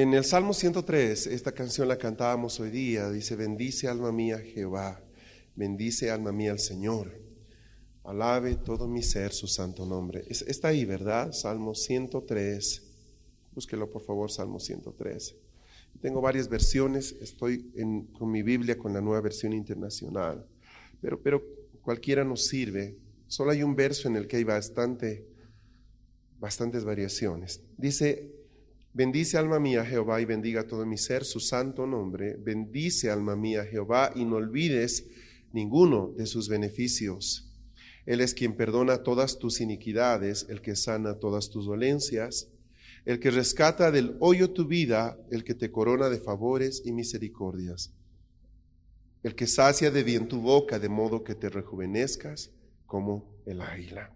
En el Salmo 103, esta canción la cantábamos hoy día, dice, bendice alma mía Jehová, bendice alma mía al Señor, alabe todo mi ser su santo nombre. está ahí, ¿verdad? Salmo 103, búsquelo por favor, Salmo 103. Tengo varias versiones, estoy con mi Biblia con la nueva versión internacional, pero, pero cualquiera nos sirve. Solo hay un verso en el que hay bastante, bastantes variaciones. Dice, Bendice alma mía Jehová y bendiga todo mi ser su santo nombre. Bendice alma mía Jehová y no olvides ninguno de sus beneficios. Él es quien perdona todas tus iniquidades, el que sana todas tus dolencias, el que rescata del hoyo tu vida, el que te corona de favores y misericordias, el que sacia de bien tu boca de modo que te rejuvenezcas como el águila.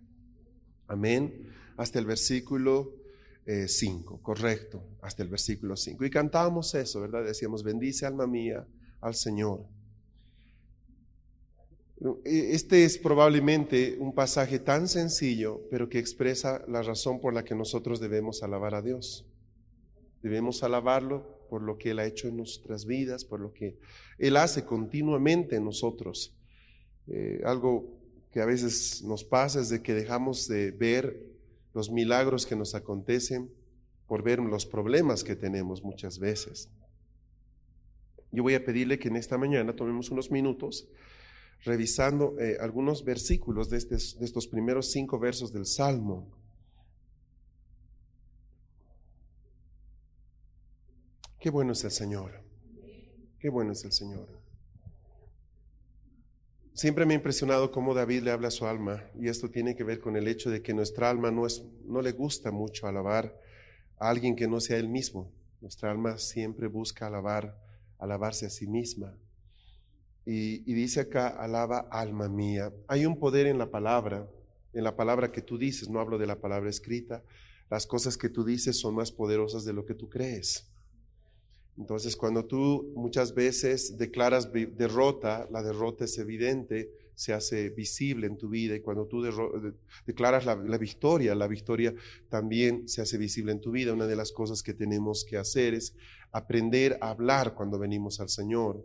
Amén. Hasta el versículo 5, eh, correcto, hasta el versículo 5. Y cantábamos eso, ¿verdad? Decíamos, bendice alma mía al Señor. E, este es probablemente un pasaje tan sencillo, pero que expresa la razón por la que nosotros debemos alabar a Dios. Debemos alabarlo por lo que Él ha hecho en nuestras vidas, por lo que Él hace continuamente en nosotros. Eh, algo que a veces nos pasa es de que dejamos de ver los milagros que nos acontecen, por ver los problemas que tenemos muchas veces. Yo voy a pedirle que en esta mañana tomemos unos minutos revisando eh, algunos versículos de, de estos primeros cinco versos del Salmo. Qué bueno es el Señor. Qué bueno es el Señor. Siempre me ha impresionado cómo David le habla a su alma y esto tiene que ver con el hecho de que nuestra alma no, es, no le gusta mucho alabar a alguien que no sea él mismo. Nuestra alma siempre busca alabar, alabarse a sí misma. Y, y dice acá, alaba alma mía. Hay un poder en la palabra, en la palabra que tú dices, no hablo de la palabra escrita. Las cosas que tú dices son más poderosas de lo que tú crees. Entonces, cuando tú muchas veces declaras derrota, la derrota es evidente, se hace visible en tu vida y cuando tú declaras la, victoria, la victoria también se hace visible en tu vida. Una de las cosas que tenemos que hacer es aprender a hablar cuando venimos al Señor.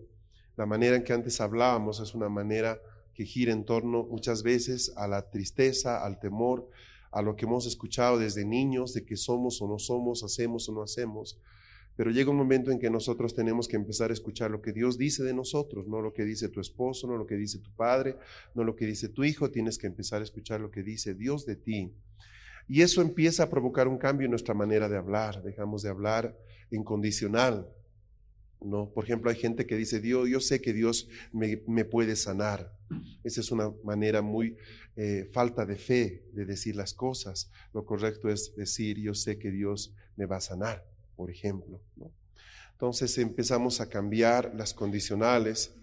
La manera en que antes hablábamos es una manera que gira en torno muchas veces a la tristeza, al temor, a lo que hemos escuchado desde niños, de que somos o no somos, hacemos o no hacemos. Pero llega un momento en que nosotros tenemos que empezar a escuchar lo que Dios dice de nosotros, no lo que dice tu esposo, no lo que dice tu padre, no lo que dice tu hijo, tienes que empezar a escuchar lo que dice Dios de ti. Y eso empieza a provocar un cambio en nuestra manera de hablar, dejamos de hablar incondicional. ¿no? Por ejemplo, hay gente que dice, Dios, yo sé que Dios me, puede sanar. Esa es una manera muy eh, falta de fe de decir las cosas. Lo correcto es decir, yo sé que Dios me va a sanar por ejemplo. Entonces empezamos a cambiar las condicionales,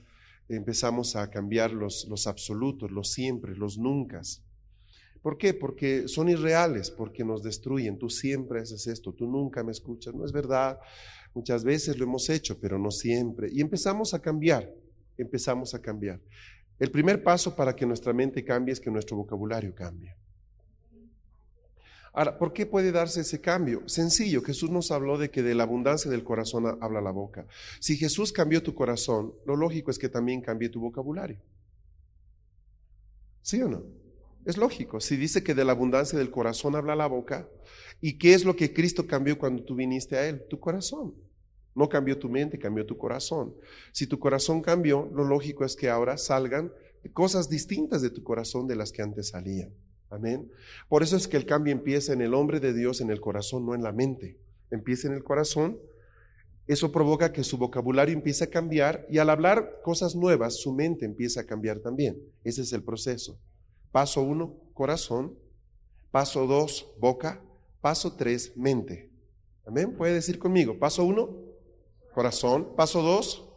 empezamos a cambiar los, los absolutos, los siempre, los nunca. ¿Por qué? Porque son irreales, porque nos destruyen. Tú siempre haces esto, tú nunca me escuchas. No es verdad. Muchas veces lo hemos hecho, pero no siempre. Y empezamos a cambiar, empezamos a cambiar. El primer paso para que nuestra mente cambie es que nuestro vocabulario cambie. Ahora, ¿por qué puede darse ese cambio? Sencillo, Jesús nos habló de que de la abundancia del corazón habla la boca. Si Jesús cambió tu corazón, lo lógico es que también cambie tu vocabulario. ¿Sí o no? Es lógico. Si dice que de la abundancia del corazón habla la boca, ¿y qué es lo que Cristo cambió cuando tú viniste a Él? Tu corazón. No cambió tu mente, cambió tu corazón. Si tu corazón cambió, lo lógico es que ahora salgan cosas distintas de tu corazón de las que antes salían. Amén. Por eso es que el cambio empieza en el hombre de Dios, en el corazón, no en la mente. Empieza en el corazón. Eso provoca que su vocabulario empiece a cambiar y al hablar cosas nuevas, su mente empieza a cambiar también. Ese es el proceso. Paso uno, corazón. Paso dos, boca. Paso tres, mente. Amén. Puede decir conmigo. Paso uno, corazón. Paso dos,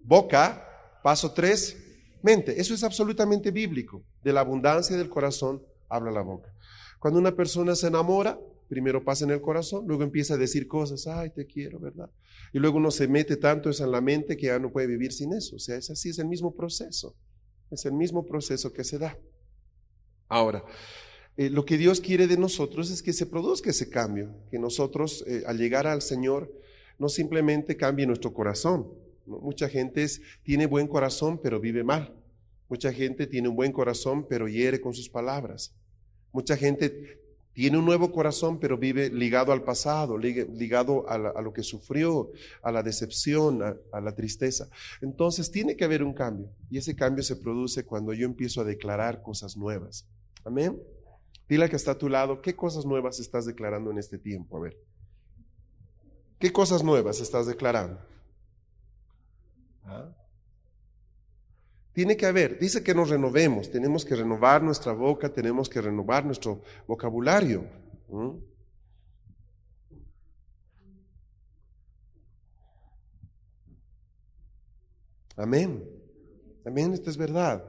boca. Paso tres, mente. Eso es absolutamente bíblico. De la abundancia del corazón habla la boca. Cuando una persona se enamora, primero pasa en el corazón, luego empieza a decir cosas, ay, te quiero, ¿verdad? Y luego uno se mete tanto eso en la mente que ya no puede vivir sin eso. O sea, es así, es el mismo proceso. Es el mismo proceso que se da. Ahora, eh, lo que Dios quiere de nosotros es que se produzca ese cambio, que nosotros eh, al llegar al Señor no simplemente cambie nuestro corazón. Mucha gente tiene buen corazón pero vive mal. Mucha gente tiene un buen corazón pero hiere con sus palabras. Mucha gente tiene un nuevo corazón, pero vive ligado al pasado, ligado a, lo que sufrió, a la decepción, a, la tristeza. Entonces tiene que haber un cambio. Y ese cambio se produce cuando yo empiezo a declarar cosas nuevas. Amén. Dile que está a tu lado, ¿qué cosas nuevas estás declarando en este tiempo? A ver. ¿Qué cosas nuevas estás declarando? ¿Ah? Tiene que haber, dice que nos renovemos, tenemos que renovar nuestra boca, tenemos que renovar nuestro vocabulario. Amén. Amén, esto es verdad.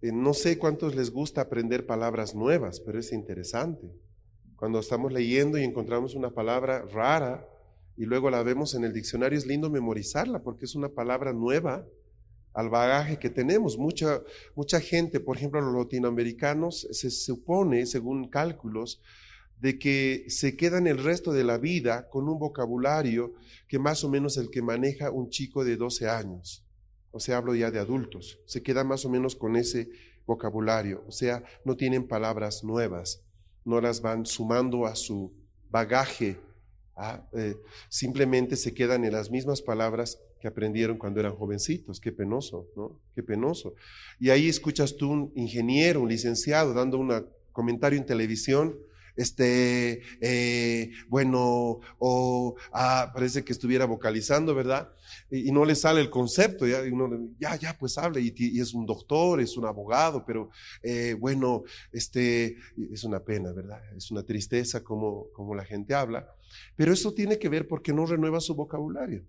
Eh, no sé cuántos les gusta aprender palabras nuevas, pero es interesante. Cuando estamos leyendo y encontramos una palabra rara y luego la vemos en el diccionario, es lindo memorizarla porque es una palabra nueva al bagaje que tenemos. Mucha, mucha gente, por ejemplo, los latinoamericanos, se supone, según cálculos, de que se quedan el resto de la vida con un vocabulario que más o menos el que maneja un chico de 12 años. O sea, hablo ya de adultos. Se quedan más o menos con ese vocabulario. O sea, no tienen palabras nuevas, no las van sumando a su bagaje. ¿Ah? Eh, simplemente se quedan en las mismas palabras que aprendieron cuando eran jovencitos. Qué penoso, ¿no? Qué penoso. Y ahí escuchas tú un ingeniero, un licenciado, dando un comentario en televisión, este, eh, bueno, o ah, parece que estuviera vocalizando, ¿verdad? Y, no le sale el concepto, ya, ya, ya, pues habla, y, es un doctor, es un abogado, pero eh, bueno, este, es una pena, ¿verdad? Es una tristeza como, como la gente habla, pero eso tiene que ver porque no renueva su vocabulario.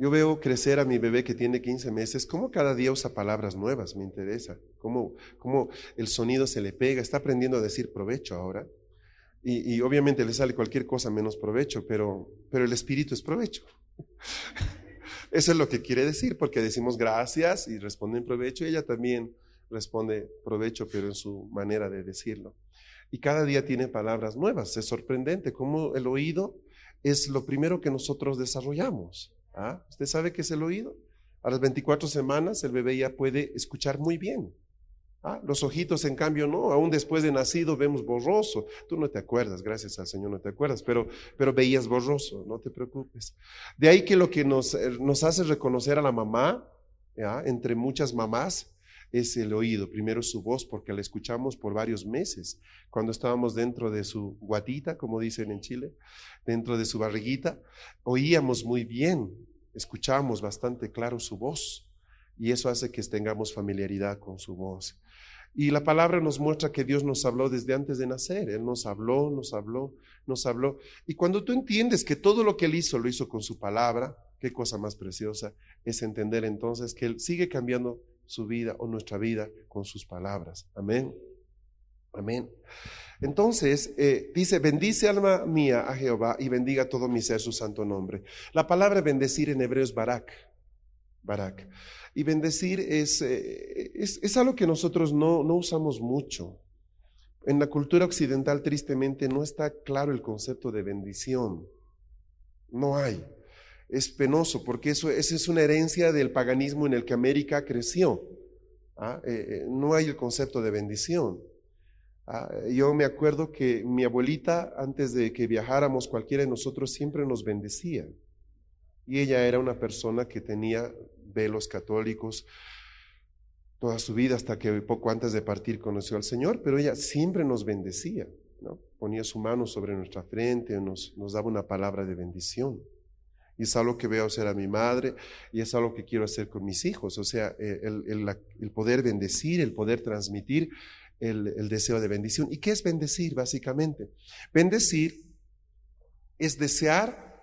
Yo veo crecer a mi bebé que tiene 15 meses, cómo cada día usa palabras nuevas, me interesa, cómo, cómo el sonido se le pega, está aprendiendo a decir provecho ahora. Y, obviamente le sale cualquier cosa menos provecho, pero, pero el espíritu es provecho. Eso es lo que quiere decir, porque decimos gracias y responden provecho, y ella también responde provecho, pero en su manera de decirlo. Y cada día tiene palabras nuevas. Es sorprendente cómo el oído es lo primero que nosotros desarrollamos. ¿Ah? ¿Usted sabe qué es el oído? A las 24 semanas el bebé ya puede escuchar muy bien. ¿Ah? Los ojitos, en cambio, no. Aún después de nacido vemos borroso. Tú no te acuerdas, gracias al Señor no te acuerdas, pero, pero veías borroso, no te preocupes. De ahí que lo que nos, eh, nos hace reconocer a la mamá, entre muchas mamás, es el oído. Primero su voz, porque la escuchamos por varios meses. Cuando estábamos dentro de su guatita, como dicen en Chile, dentro de su barriguita, oíamos muy bien, escuchábamos bastante claro su voz. Y eso hace que tengamos familiaridad con su voz. Y la palabra nos muestra que Dios nos habló desde antes de nacer. Él nos habló, nos habló, nos habló. Y cuando tú entiendes que todo lo que Él hizo lo hizo con su palabra, qué cosa más preciosa es entender entonces que Él sigue cambiando su vida o nuestra vida con sus palabras. Amén. Amén. Entonces, eh, dice, bendice alma mía a Jehová y bendiga todo mi ser su santo nombre. La palabra bendecir en hebreo es barak. Barak. Y bendecir es, eh, es, algo que nosotros no, no usamos mucho. En la cultura occidental, tristemente, no está claro el concepto de bendición. No hay es penoso porque eso, esa es una herencia del paganismo en el que América creció. ¿ah? Eh, eh, no hay el concepto de bendición. ¿ah? yo me acuerdo que mi abuelita, antes de que viajáramos cualquiera de nosotros, siempre nos bendecía. Y ella era una persona que tenía velos católicos toda su vida hasta que poco antes de partir conoció al Señor, pero ella siempre nos bendecía. Ponía su mano sobre nuestra frente, nos, nos daba una palabra de bendición. Y es algo que veo hacer a mi madre y es algo que quiero hacer con mis hijos. O sea, eh, el, poder bendecir, el poder transmitir el, deseo de bendición. ¿Y qué es bendecir básicamente? Bendecir es desear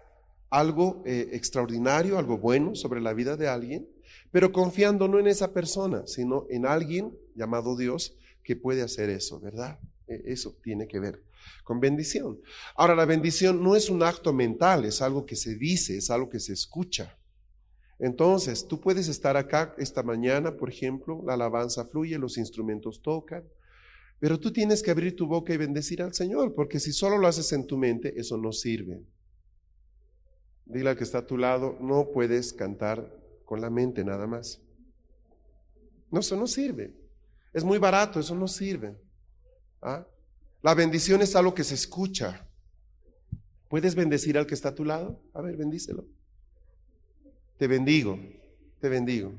algo eh, extraordinario, algo bueno sobre la vida de alguien, pero confiando no en esa persona, sino en alguien llamado Dios que puede hacer eso, ¿verdad? E, eso tiene que ver con bendición. Ahora, la bendición no es un acto mental, es algo que se dice, es algo que se escucha. Entonces, tú puedes estar acá esta mañana, por ejemplo, la alabanza fluye, los instrumentos tocan, pero tú tienes que abrir tu boca y bendecir al Señor, porque si solo lo haces en tu mente, eso no sirve. Dile al que está a tu lado, no puedes cantar con la mente nada más. No, eso no sirve. Es muy barato, eso no sirve. ¿Ah? La bendición es algo que se escucha. ¿Puedes bendecir al que está a tu lado? A ver, bendícelo. Te bendigo, te bendigo.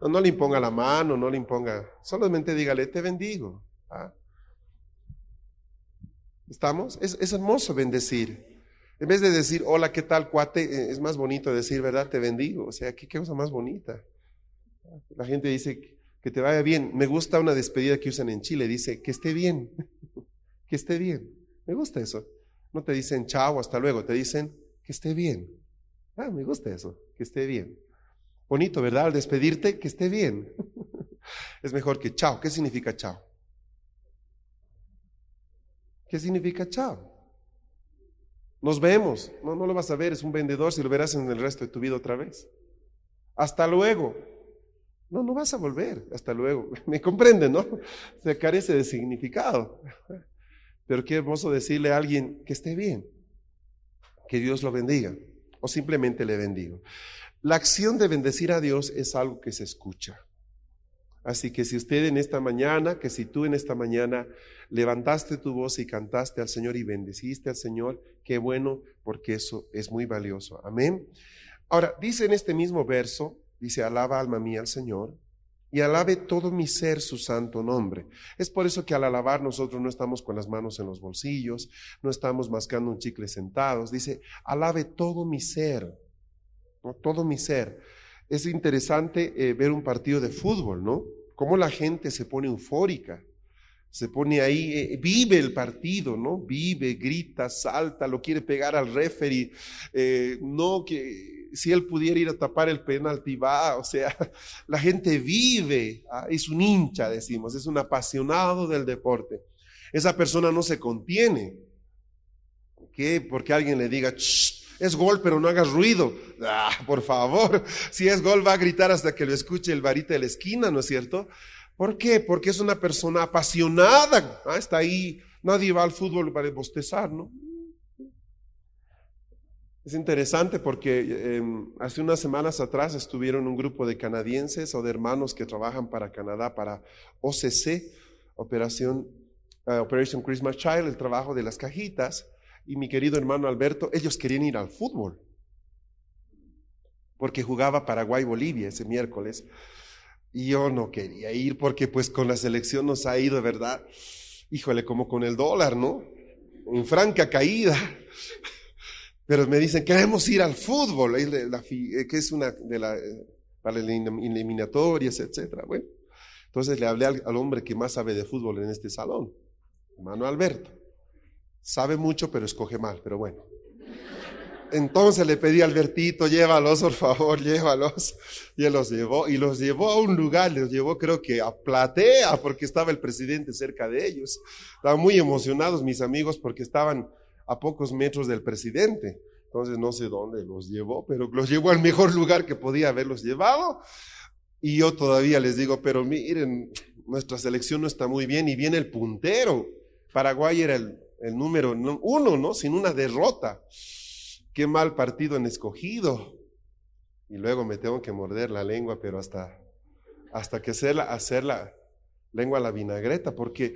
No, le imponga la mano, no le imponga, solamente dígale, te bendigo. ¿Ah? ¿Estamos? Es, es, hermoso bendecir. En vez de decir, hola, ¿qué tal, cuate? Eh, es más bonito decir, ¿verdad? Te bendigo. O sea, ¿qué, qué cosa más bonita? La gente dice, que te vaya bien. Me gusta una despedida que usan en Chile, dice, que esté bien que esté bien. Me gusta eso. No te dicen chao, hasta luego, te dicen que esté bien. Ah, me gusta eso, que esté bien. Bonito, ¿verdad? Al despedirte, que esté bien. es mejor que chao. ¿Qué significa chao? ¿Qué significa chao? Nos vemos. No, no lo vas a ver, es un vendedor, si lo verás en el resto de tu vida otra vez. Hasta luego. No, no vas a volver. Hasta luego. Me comprende, ¿no? Se carece de significado. Pero qué hermoso decirle a alguien que esté bien, que Dios lo bendiga, o simplemente le bendigo. La acción de bendecir a Dios es algo que se escucha. Así que si usted en esta mañana, que si tú en esta mañana levantaste tu voz y cantaste al Señor y bendeciste al Señor, qué bueno, porque eso es muy valioso. Amén. Ahora, dice en este mismo verso, dice, alaba alma mía al Señor y alabe todo mi ser su santo nombre. Es por eso que al alabar nosotros no estamos con las manos en los bolsillos, no estamos mascando un chicle sentados. Dice, alabe todo mi ser, todo mi ser. Es interesante eh, ver un partido de fútbol, ¿no? Cómo la gente se pone eufórica, se pone ahí, eh, vive el partido, ¿no? Vive, grita, salta, lo quiere pegar al referee, eh, no que si él pudiera ir a tapar el penalti, va, o sea, la gente vive, ¿ah? es un hincha, decimos, es un apasionado del deporte. Esa persona no se contiene. ¿Qué? Porque alguien le diga, es gol, pero no hagas ruido. Ah, por favor, si es gol va a gritar hasta que lo escuche el varita de la esquina, ¿no es cierto? ¿Por qué? Porque es una persona apasionada. ¿ah? Está ahí, nadie va al fútbol para bostezar, ¿no? Es interesante porque em, hace unas semanas atrás estuvieron un grupo de canadienses o de hermanos que trabajan para Canadá, para OCC, Operación, uh, Operation Christmas Child, el trabajo de las cajitas, y mi querido hermano Alberto, ellos querían ir al fútbol, porque jugaba Paraguay-Bolivia ese miércoles, y yo no quería ir porque pues con la selección nos ha ido, ¿verdad? Híjole, como con el dólar, ¿no? En franca caída. Pero me dicen, queremos ir al fútbol, eh, que es una de las eh, eliminatorias, etcétera. Bueno, entonces le hablé al, hombre que más sabe de fútbol en este salón, hermano Alberto. Sabe mucho, pero escoge mal, pero bueno. Entonces le pedí a Albertito, llévalos, por favor, llévalos. Y él los llevó, y los llevó a un lugar, los llevó creo que a Platea, porque estaba el presidente cerca de ellos. Estaban muy emocionados mis amigos porque estaban a pocos metros del presidente. Entonces no sé dónde los llevó, pero los llevó al mejor lugar que podía haberlos llevado. Y yo todavía les digo, pero miren, nuestra selección no está muy bien y viene el puntero. Paraguay era el, número uno, ¿no? Sin una derrota. Qué mal partido han escogido. Y luego me tengo que morder la lengua, pero hasta, hasta que hacerla, hacer la lengua a la vinagreta, porque,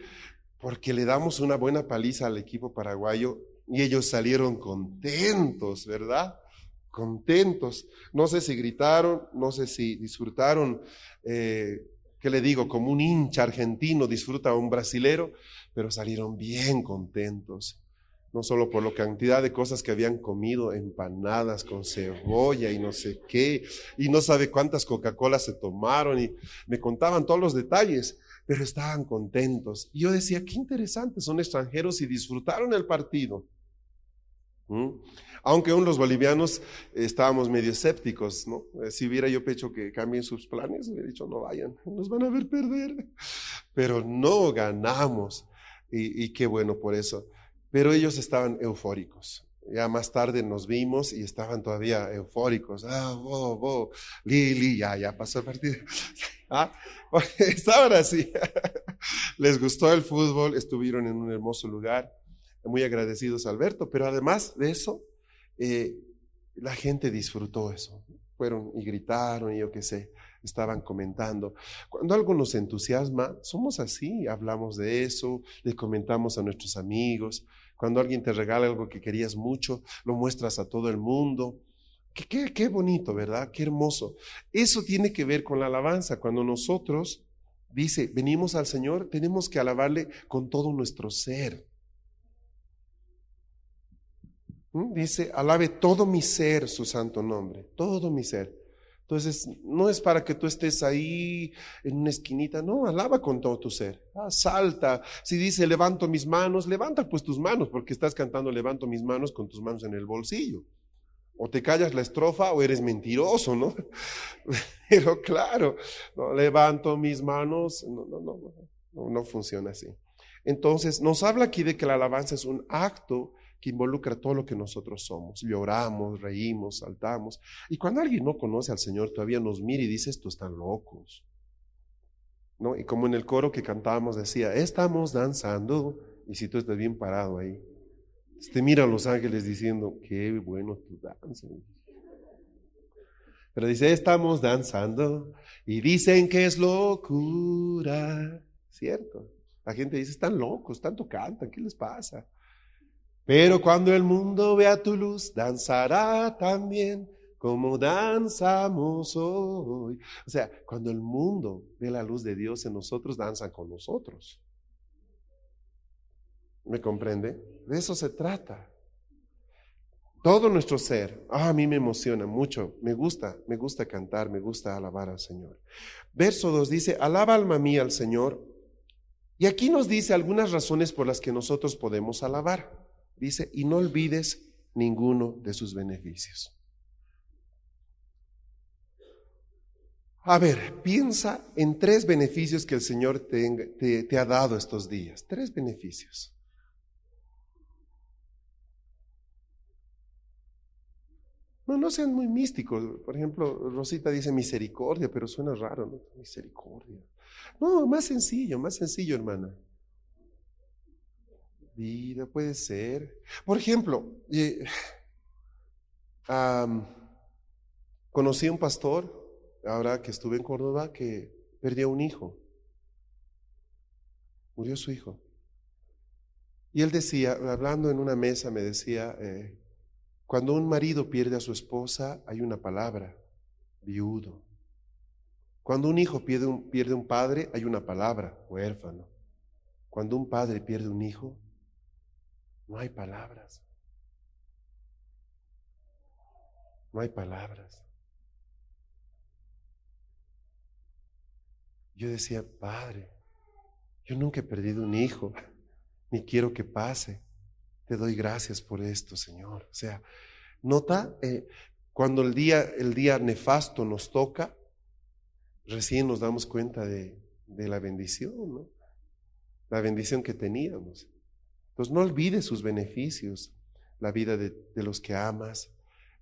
porque le damos una buena paliza al equipo paraguayo y ellos salieron contentos, ¿verdad? Contentos. No sé si gritaron, no sé si disfrutaron, eh, ¿qué le digo? Como un hincha argentino disfruta a un brasilero, pero salieron bien contentos. no solo por la cantidad de cosas que habían comido, empanadas con cebolla y no sé qué, y no sabe cuántas Coca-Cola se tomaron, y me contaban todos los detalles, pero estaban contentos. Y yo decía, qué interesante, son extranjeros y disfrutaron el partido. Aunque aún los bolivianos estábamos medio escépticos, ¿no? Eh, si hubiera yo pecho que cambien sus planes, hubiera dicho, no vayan, nos van a ver perder. Pero no ganamos. Y, y qué bueno por eso. Pero ellos estaban eufóricos. Ya más tarde nos vimos y estaban todavía eufóricos. Ah, bo, bo, Lili, ya, ya pasó el partido. ¿Ah? Estaban así. Les gustó el fútbol, estuvieron en un hermoso lugar. Muy agradecidos Alberto, pero además de eso, eh, la gente disfrutó eso. Fueron y gritaron y yo qué sé, estaban comentando. Cuando algo nos entusiasma, somos así, hablamos de eso, le comentamos a nuestros amigos. Cuando alguien te regala algo que querías mucho, lo muestras a todo el mundo. Qué, qué, qué bonito, ¿verdad? Qué hermoso. Eso tiene que ver con la alabanza. Cuando nosotros, dice, venimos al Señor, tenemos que alabarle con todo nuestro ser. ¿Mm? Dice, alabe todo mi ser su santo nombre, todo mi ser. Entonces, no es para que tú estés ahí en una esquinita, no, alaba con todo tu ser. Ah, salta. Si dice, levanto mis manos, levanta pues tus manos, porque estás cantando, levanto mis manos con tus manos en el bolsillo. O te callas la estrofa o eres mentiroso, ¿no? Pero claro, no, levanto mis manos, no, no, no, no, no funciona así. Entonces, nos habla aquí de que la alabanza es un acto que involucra todo lo que nosotros somos. Lloramos, reímos, saltamos. Y cuando alguien no conoce al Señor, todavía nos mira y dice, estos están locos. ¿No? Y como en el coro que cantábamos decía, estamos danzando. Y si tú estás bien parado ahí, te miran los ángeles diciendo, qué bueno tu danza. Pero dice, estamos danzando y dicen que es locura. ¿Cierto? La gente dice, están locos, tanto cantan, ¿qué les pasa? Pero cuando el mundo vea tu luz, danzará también como danzamos hoy. O sea, cuando el mundo ve la luz de Dios en nosotros, danza con nosotros. ¿Me comprende? De eso se trata. Todo nuestro ser, ah, a mí me emociona mucho, me gusta, me gusta cantar, me gusta alabar al Señor. Verso 2 dice, alaba alma mía al Señor. Y aquí nos dice algunas razones por las que nosotros podemos alabar. Dice, y no olvides ninguno de sus beneficios. A ver, piensa en tres beneficios que el Señor te, ha dado estos días. Tres beneficios. No, no sean muy místicos. Por ejemplo, Rosita dice misericordia, pero suena raro, ¿no? Misericordia. No, más sencillo, más sencillo, hermana vida, puede ser. Por ejemplo, conocí a un pastor, ahora que estuve en Córdoba, que perdió un hijo. Murió su hijo. Y él decía, hablando en una mesa, me decía, eh, cuando un marido pierde a su esposa, hay una palabra, viudo. Cuando un hijo pierde un, pierde un padre, hay una palabra, huérfano. Cuando un padre pierde un hijo, no hay palabras. No hay palabras. Yo decía, Padre, yo nunca he perdido un hijo, ni quiero que pase. Te doy gracias por esto, Señor. O sea, nota, eh, cuando el día, el día nefasto nos toca, recién nos damos cuenta de, de la bendición, ¿no? La bendición que teníamos. Entonces no olvides sus beneficios, la vida de, los que amas,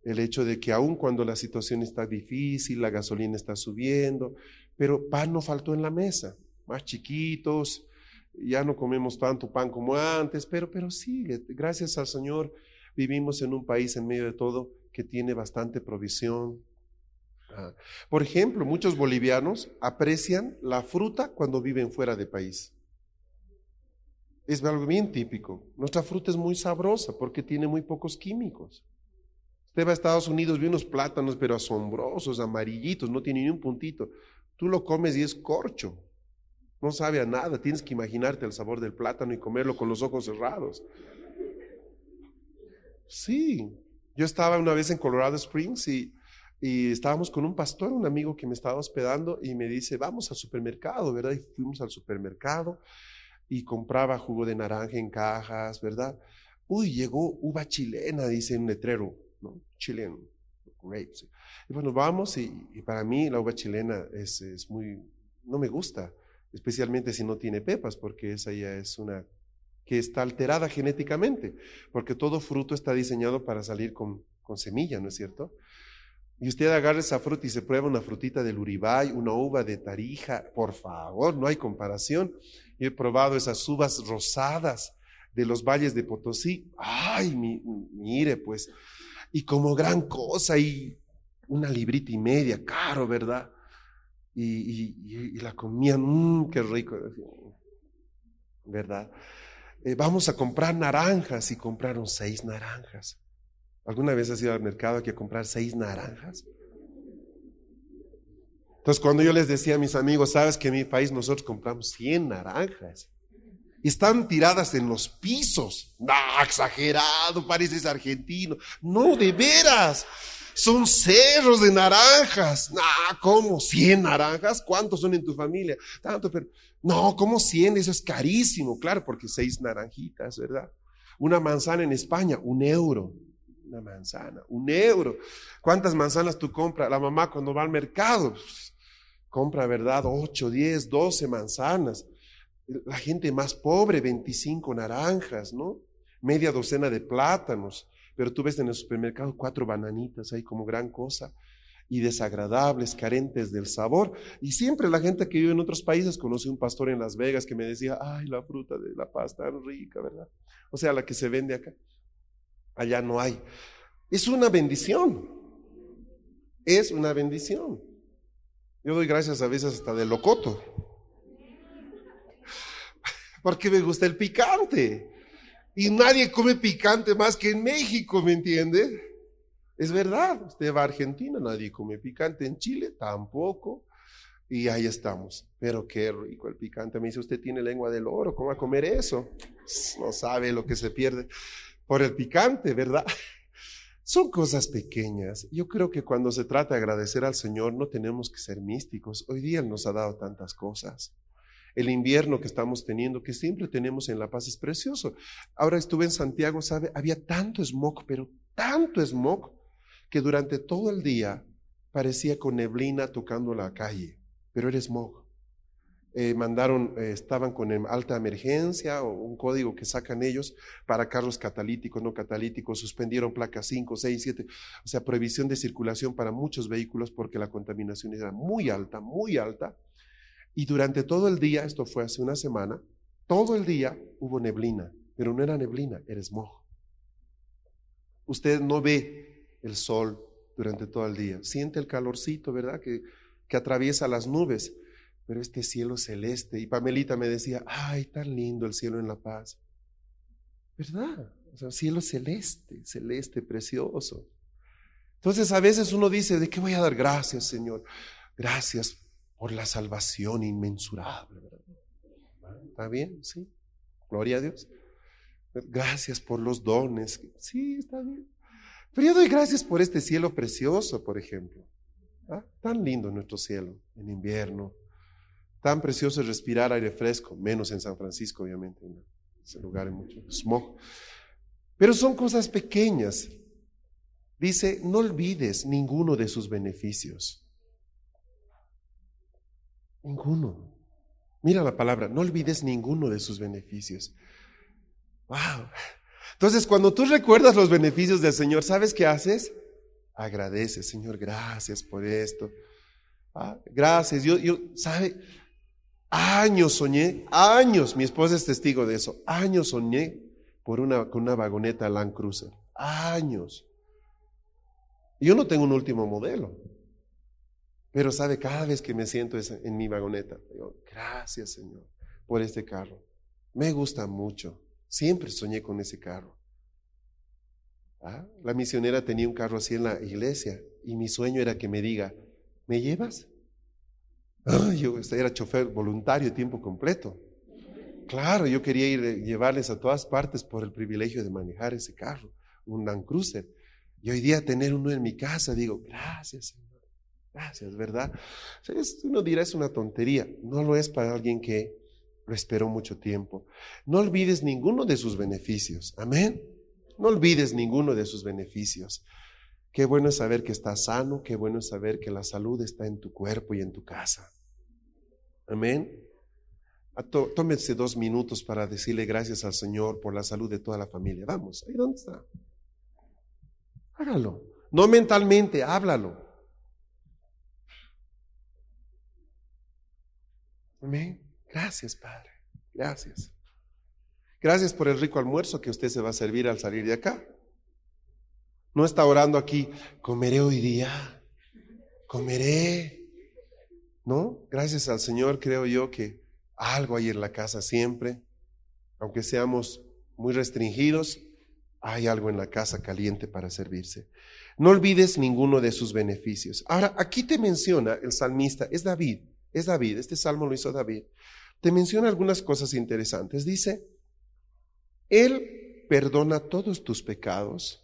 el hecho de que aun cuando la situación está difícil, la gasolina está subiendo, pero pan no faltó en la mesa, más chiquitos, ya no comemos tanto pan como antes, pero, pero sí, gracias al Señor vivimos en un país en medio de todo que tiene bastante provisión. Ah, por ejemplo, muchos bolivianos aprecian la fruta cuando viven fuera de país. Es algo bien típico. Nuestra fruta es muy sabrosa porque tiene muy pocos químicos. Usted va a Estados Unidos, ve unos plátanos, pero asombrosos, amarillitos, no tiene ni un puntito. Tú lo comes y es corcho. No sabe a nada. Tienes que imaginarte el sabor del plátano y comerlo con los ojos cerrados. Sí, yo estaba una vez en Colorado Springs y, y estábamos con un pastor, un amigo que me estaba hospedando y me dice, vamos al supermercado, ¿verdad? Y fuimos al supermercado y compraba jugo de naranja en cajas, ¿verdad? Uy, llegó uva chilena, dice un letrero, ¿no? Chileno, grapes. Y bueno, vamos y, para mí la uva chilena es, es, muy, no me gusta, especialmente si no tiene pepas, porque esa ya es una que está alterada genéticamente, porque todo fruto está diseñado para salir con, con semilla, ¿no es cierto? Y usted agarra esa fruta y se prueba una frutita del Uribay, una uva de Tarija, por favor, no hay comparación. Yo he probado esas uvas rosadas de los valles de Potosí. Ay, mire, pues, y como gran cosa, y una librita y media, caro, ¿verdad? Y, la comían, mmm, qué rico, ¿verdad? Eh, vamos a comprar naranjas y compraron seis naranjas. ¿Alguna vez has ido al mercado aquí a comprar seis naranjas? Entonces, cuando yo les decía a mis amigos, sabes que en mi país nosotros compramos 100 naranjas están tiradas en los pisos. No, exagerado, pareces argentino. No, de veras. Son cerros de naranjas. No, ¿cómo? ¿100 naranjas? ¿Cuántos son en tu familia? Tanto, pero no, ¿cómo 100? Eso es carísimo, claro, porque seis naranjitas, ¿verdad? Una manzana en España, un euro. Una manzana, un euro. ¿Cuántas manzanas tú compras? La mamá cuando va al mercado pues, compra, ¿verdad? 8, 10, 12 manzanas. La gente más pobre, 25 naranjas, ¿no? Media docena de plátanos. Pero tú ves en el supermercado cuatro bananitas ahí como gran cosa y desagradables, carentes del sabor. Y siempre la gente que vive en otros países conoce un pastor en Las Vegas que me decía, ay, la fruta de la paz tan rica, ¿verdad? O sea, la que se vende acá. Allá no hay. Es una bendición. Es una bendición. Yo doy gracias a veces hasta de locoto. Porque me gusta el picante. Y nadie come picante más que en México, ¿me entiende? Es verdad, usted va a Argentina, nadie come picante, en Chile tampoco, y ahí estamos. Pero qué rico el picante. Me dice, usted tiene lengua del oro, ¿cómo va a comer eso? No sabe lo que se pierde por el picante, ¿verdad? Son cosas pequeñas. Yo creo que cuando se trata de agradecer al Señor no tenemos que ser místicos. Hoy día Él nos ha dado tantas cosas. El invierno que estamos teniendo, que siempre tenemos en La Paz, es precioso. Ahora estuve en Santiago, ¿sabe? Había tanto smog, pero tanto smog que durante todo el día parecía con neblina tocando la calle, pero era smog. Eh, mandaron, eh, estaban con alta emergencia o un código que sacan ellos para carros catalíticos, no catalíticos, suspendieron placas 5, 6, 7, o sea, prohibición de circulación para muchos vehículos porque la contaminación era muy alta, muy alta. Y durante todo el día, esto fue hace una semana, todo el día hubo neblina, pero no era neblina, era smog. Usted no ve el sol durante todo el día. Siente el calorcito, ¿verdad? Que, que atraviesa las nubes. Pero este cielo celeste. Y Pamelita me decía, ay, tan lindo el cielo en La Paz. ¿Verdad? O sea, cielo celeste, celeste, precioso. Entonces a veces uno dice, ¿de qué voy a dar gracias, Señor? Gracias por la salvación inmensurable. ¿Está bien? Sí. Gloria a Dios. Gracias por los dones. Sí, está bien. Pero yo doy gracias por este cielo precioso, por ejemplo. ¿Ah? Tan lindo nuestro cielo en invierno. Tan precioso es respirar aire fresco, menos en San Francisco, obviamente. En ese lugar hay mucho smog. Pero son cosas pequeñas. Dice, no olvides ninguno de sus beneficios. Ninguno. Mira la palabra, no olvides ninguno de sus beneficios. Wow. Entonces, cuando tú recuerdas los beneficios del Señor, ¿sabes qué haces? Agradeces, Señor, gracias por esto. Ah, gracias. Yo, yo, ¿sabe? Años soñé, años, mi esposa es testigo de eso, años soñé por una, con una vagoneta Land Cruiser. Años. Yo no tengo un último modelo. Pero sabe, cada vez que me siento en mi vagoneta, digo, gracias Señor por este carro. Me gusta mucho. Siempre soñé con ese carro. ¿Ah? La misionera tenía un carro así en la iglesia y mi sueño era que me diga, ¿me llevas? Yo era chofer voluntario tiempo completo. Claro, yo quería ir llevarles a todas partes por el privilegio de manejar ese carro. un Land Cruiser. Y hoy día tener uno en mi casa, digo, gracias, Señor. Gracias, ¿verdad? Uno dirá, es una tontería. No lo es para alguien que lo esperó mucho tiempo. No olvides ninguno de sus beneficios. Amén. No olvides ninguno de sus beneficios. Qué bueno es saber que estás sano, qué bueno es saber que la salud está en tu cuerpo y en tu casa. Amén. Tómese dos minutos para decirle gracias al Señor por la salud de toda la familia. Vamos, ahí dónde está. Hágalo. No mentalmente, háblalo. Amén. Gracias, Padre. Gracias. Gracias por el rico almuerzo que usted se va a servir al salir de acá. No está orando aquí, comeré hoy día, comeré. No, gracias al Señor creo yo que algo hay en la casa siempre, aunque seamos muy restringidos, hay algo en la casa caliente para servirse. No olvides ninguno de sus beneficios. Ahora, aquí te menciona el salmista, es David, es David, este salmo lo hizo David. Te menciona algunas cosas interesantes. Dice, Él perdona todos tus pecados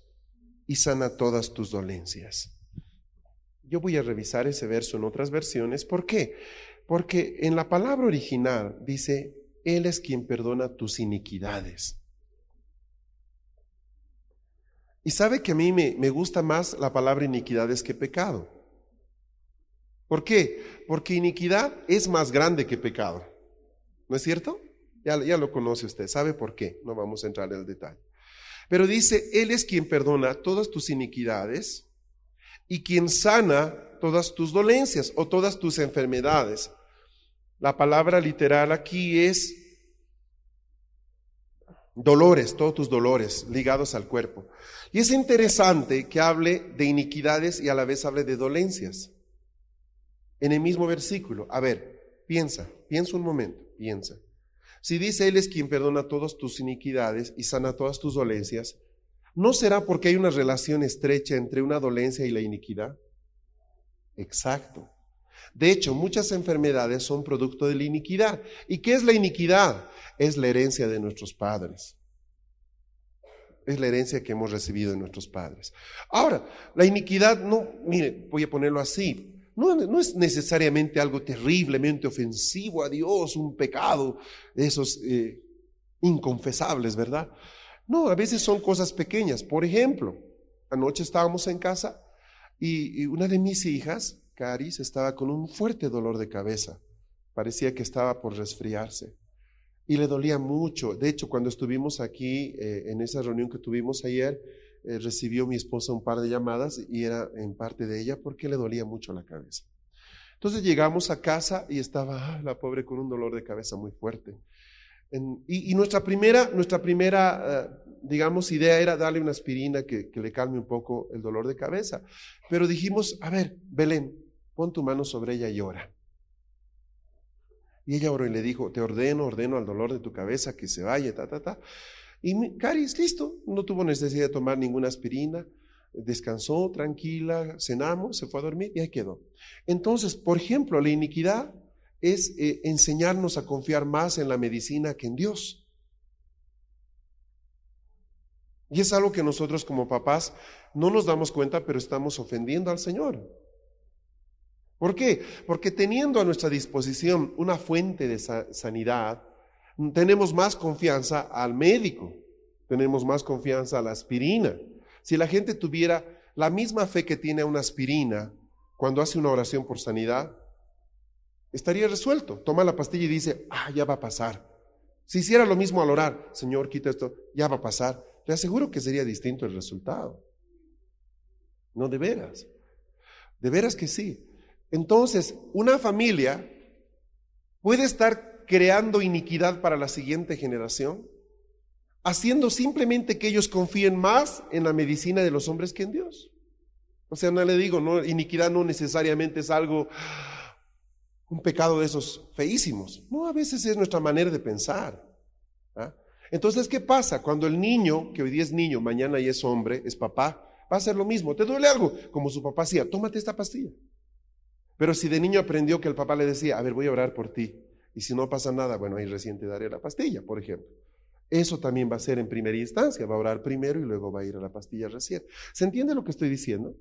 y sana todas tus dolencias. Yo voy a revisar ese verso en otras versiones. ¿Por qué? Porque en la palabra original dice, Él es quien perdona tus iniquidades. Y sabe que a mí me, me gusta más la palabra iniquidades que pecado. ¿Por qué? Porque iniquidad es más grande que pecado. ¿No es cierto? Ya, ya lo conoce usted. ¿Sabe por qué? No vamos a entrar en el detalle. Pero dice, Él es quien perdona todas tus iniquidades y quien sana todas tus dolencias o todas tus enfermedades. La palabra literal aquí es dolores, todos tus dolores ligados al cuerpo. Y es interesante que hable de iniquidades y a la vez hable de dolencias. En el mismo versículo. A ver, piensa, piensa un momento, piensa. Si dice Él es quien perdona todas tus iniquidades y sana todas tus dolencias, ¿no será porque hay una relación estrecha entre una dolencia y la iniquidad? Exacto. De hecho, muchas enfermedades son producto de la iniquidad. ¿Y qué es la iniquidad? Es la herencia de nuestros padres. Es la herencia que hemos recibido de nuestros padres. Ahora, la iniquidad no, mire, voy a ponerlo así, no, es necesariamente algo terriblemente ofensivo a Dios, un pecado de esos eh, inconfesables, ¿verdad? No, a veces son cosas pequeñas. Por ejemplo, anoche estábamos en casa y, una de mis hijas, Caris, estaba con un fuerte dolor de cabeza. Parecía que estaba por resfriarse y le dolía mucho. De hecho, cuando estuvimos aquí eh, en esa reunión que tuvimos ayer, eh, recibió mi esposa un par de llamadas y era en parte de ella porque le dolía mucho la cabeza. Entonces llegamos a casa y estaba ah, la pobre con un dolor de cabeza muy fuerte. y, nuestra primera, nuestra primera eh, digamos, idea era darle una aspirina que, que le calme un poco el dolor de cabeza. Pero dijimos, a ver, Belén, pon tu mano sobre ella y ora. Y ella oró y le dijo, te ordeno, ordeno al dolor de tu cabeza que se vaya, ta, ta, ta. Y Caris, listo, no tuvo necesidad de tomar ninguna aspirina, descansó tranquila, cenamos, se fue a dormir y ahí quedó. Entonces, por ejemplo, la iniquidad es eh, enseñarnos a confiar más en la medicina que en Dios. Y es algo que nosotros como papás no nos damos cuenta, pero estamos ofendiendo al Señor. ¿Por qué? Porque teniendo a nuestra disposición una fuente de sanidad, tenemos más confianza al médico, tenemos más confianza a la aspirina. Si la gente tuviera la misma fe que tiene una aspirina cuando hace una oración por sanidad, estaría resuelto. Toma la pastilla y dice, ah, ya va a pasar. Si hiciera lo mismo al orar, Señor, quita esto, ya va a pasar. Le aseguro que sería distinto el resultado. No de veras. De veras que sí. Entonces, una familia puede estar creando iniquidad para la siguiente generación, haciendo simplemente que ellos confíen más en la medicina de los hombres que en Dios. O sea, no le digo, no, iniquidad no necesariamente es algo, un pecado de esos feísimos. No, a veces es nuestra manera de pensar. ¿ah? Entonces, ¿qué pasa? Cuando el niño, que hoy día es niño, mañana ya es hombre, es papá, va a hacer lo mismo. ¿Te duele algo? Como su papá hacía, tómate esta pastilla. Pero si de niño aprendió que el papá le decía, a ver, voy a orar por ti, y si no pasa nada, bueno, ahí recién te daré la pastilla, por ejemplo. Eso también va a ser en primera instancia, va a orar primero y luego va a ir a la pastilla recién. ¿Se entiende lo que estoy diciendo?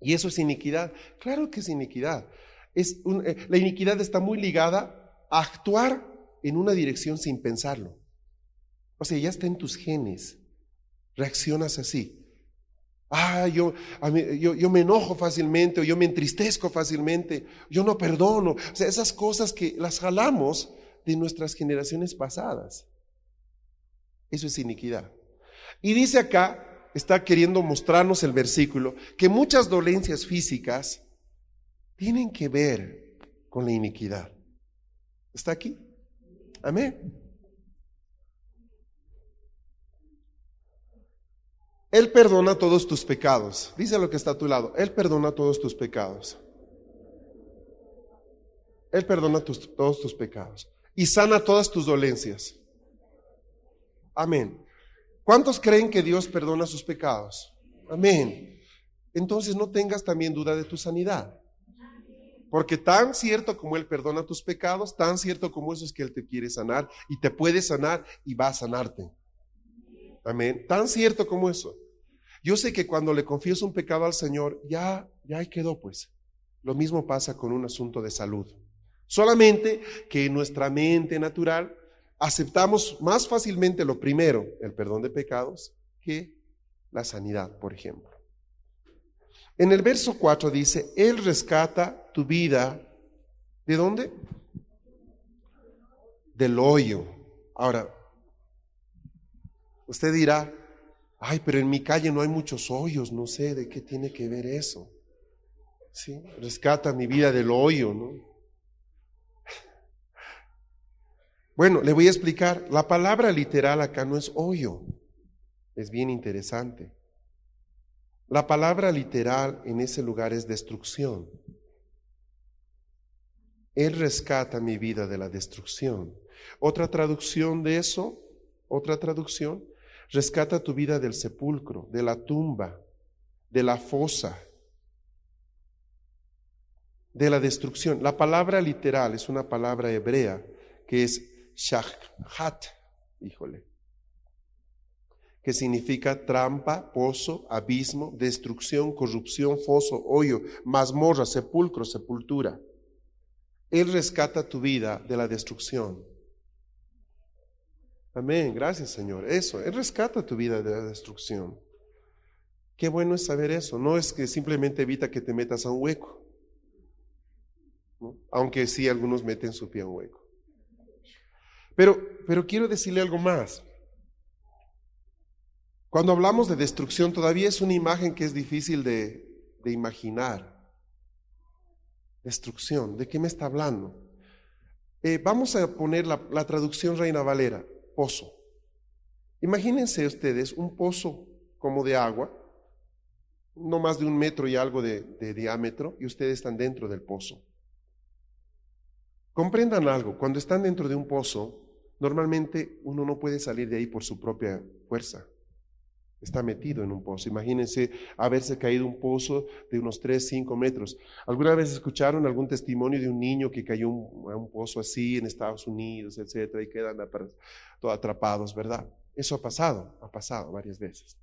Y eso es iniquidad. Claro que es iniquidad. Es eh, la iniquidad está muy ligada a actuar en una dirección sin pensarlo. O sea, ya está en tus genes. Reaccionas así. Ah, yo, yo, yo, me enojo fácilmente o yo me entristezco fácilmente, yo no perdono. O sea, esas cosas que las jalamos de nuestras generaciones pasadas. Eso es iniquidad. Y dice acá, está queriendo mostrarnos el versículo, que muchas dolencias físicas tienen que ver con la iniquidad. ¿Está aquí? Amén. Él perdona todos tus pecados. Dice lo que está a tu lado. Él perdona todos tus pecados. Él perdona todos tus pecados. Y sana todas tus dolencias. Amén. ¿Cuántos creen que Dios perdona sus pecados? Amén. Entonces no tengas también duda de tu sanidad. Porque tan cierto como Él perdona tus pecados, tan cierto como eso es que Él te quiere sanar y te puede sanar y va a sanarte. Amén. Tan cierto como eso. Yo sé que cuando le confieso un pecado al Señor, ya, ya ahí quedó pues. Lo mismo pasa con un asunto de salud. Solamente que en nuestra mente natural aceptamos más fácilmente lo primero, el perdón de pecados, que la sanidad, por ejemplo. En el verso 4 dice, Él rescata tu vida. ¿De dónde? Del hoyo. Ahora, Usted dirá, ay, pero en mi calle no hay muchos hoyos, no sé de qué tiene que ver eso. Sí, rescata mi vida del hoyo, ¿no? Bueno, le voy a explicar. La palabra literal acá no es hoyo. Es bien interesante. La palabra literal en ese lugar es destrucción. Él rescata mi vida de la destrucción. Otra traducción de eso, otra traducción, Rescata tu vida del sepulcro, de la tumba, de la fosa, de la destrucción. La palabra literal es una palabra hebrea que es shahhat, híjole, que significa trampa, pozo, abismo, destrucción, corrupción, foso, hoyo, mazmorra, sepulcro, sepultura. Él rescata tu vida de la destrucción. Amén, gracias Señor. Eso, Él rescata tu vida de la destrucción. Qué bueno es saber eso. No es que simplemente evita que te metas a un hueco. Aunque sí algunos meten su pie a un hueco. Pero, pero quiero decirle algo más. Cuando hablamos de destrucción todavía es una imagen que es difícil de, imaginar. Destrucción, ¿de qué me está hablando? Eh, vamos a poner la traducción Reina Valera pozo. Imagínense ustedes un pozo como de agua, no más de un metro y algo de, diámetro, y ustedes están dentro del pozo. Comprendan algo, cuando están dentro de un pozo, normalmente uno no puede salir de ahí por su propia fuerza. Está metido en un pozo. Imagínense haberse caído un pozo de unos 3, 5 metros. ¿Alguna vez escucharon algún testimonio de un niño que cayó a un pozo así en Estados Unidos, etcétera, y quedan todos atrapados, verdad? Eso ha pasado, ha pasado varias veces.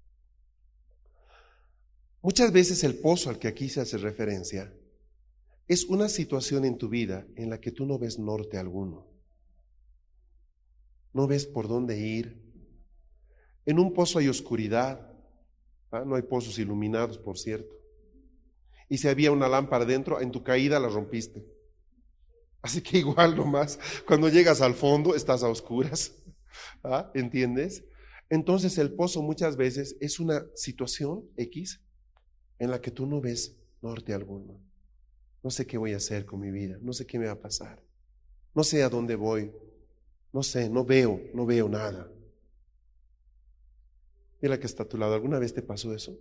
Muchas veces el pozo al que aquí se hace referencia es una situación en tu vida en la que tú no ves norte alguno. No ves por dónde ir, en un pozo hay oscuridad, ¿ah? no hay pozos iluminados, por cierto. Y si había una lámpara dentro, en tu caída la rompiste. Así que igual nomás, cuando llegas al fondo estás a oscuras. ¿Ah? ¿Entiendes? Entonces el pozo muchas veces es una situación X en la que tú no ves norte alguno. No sé qué voy a hacer con mi vida, no sé qué me va a pasar, no sé a dónde voy, no sé, no veo, no veo nada. Mira que está a tu lado. ¿Alguna vez te pasó eso?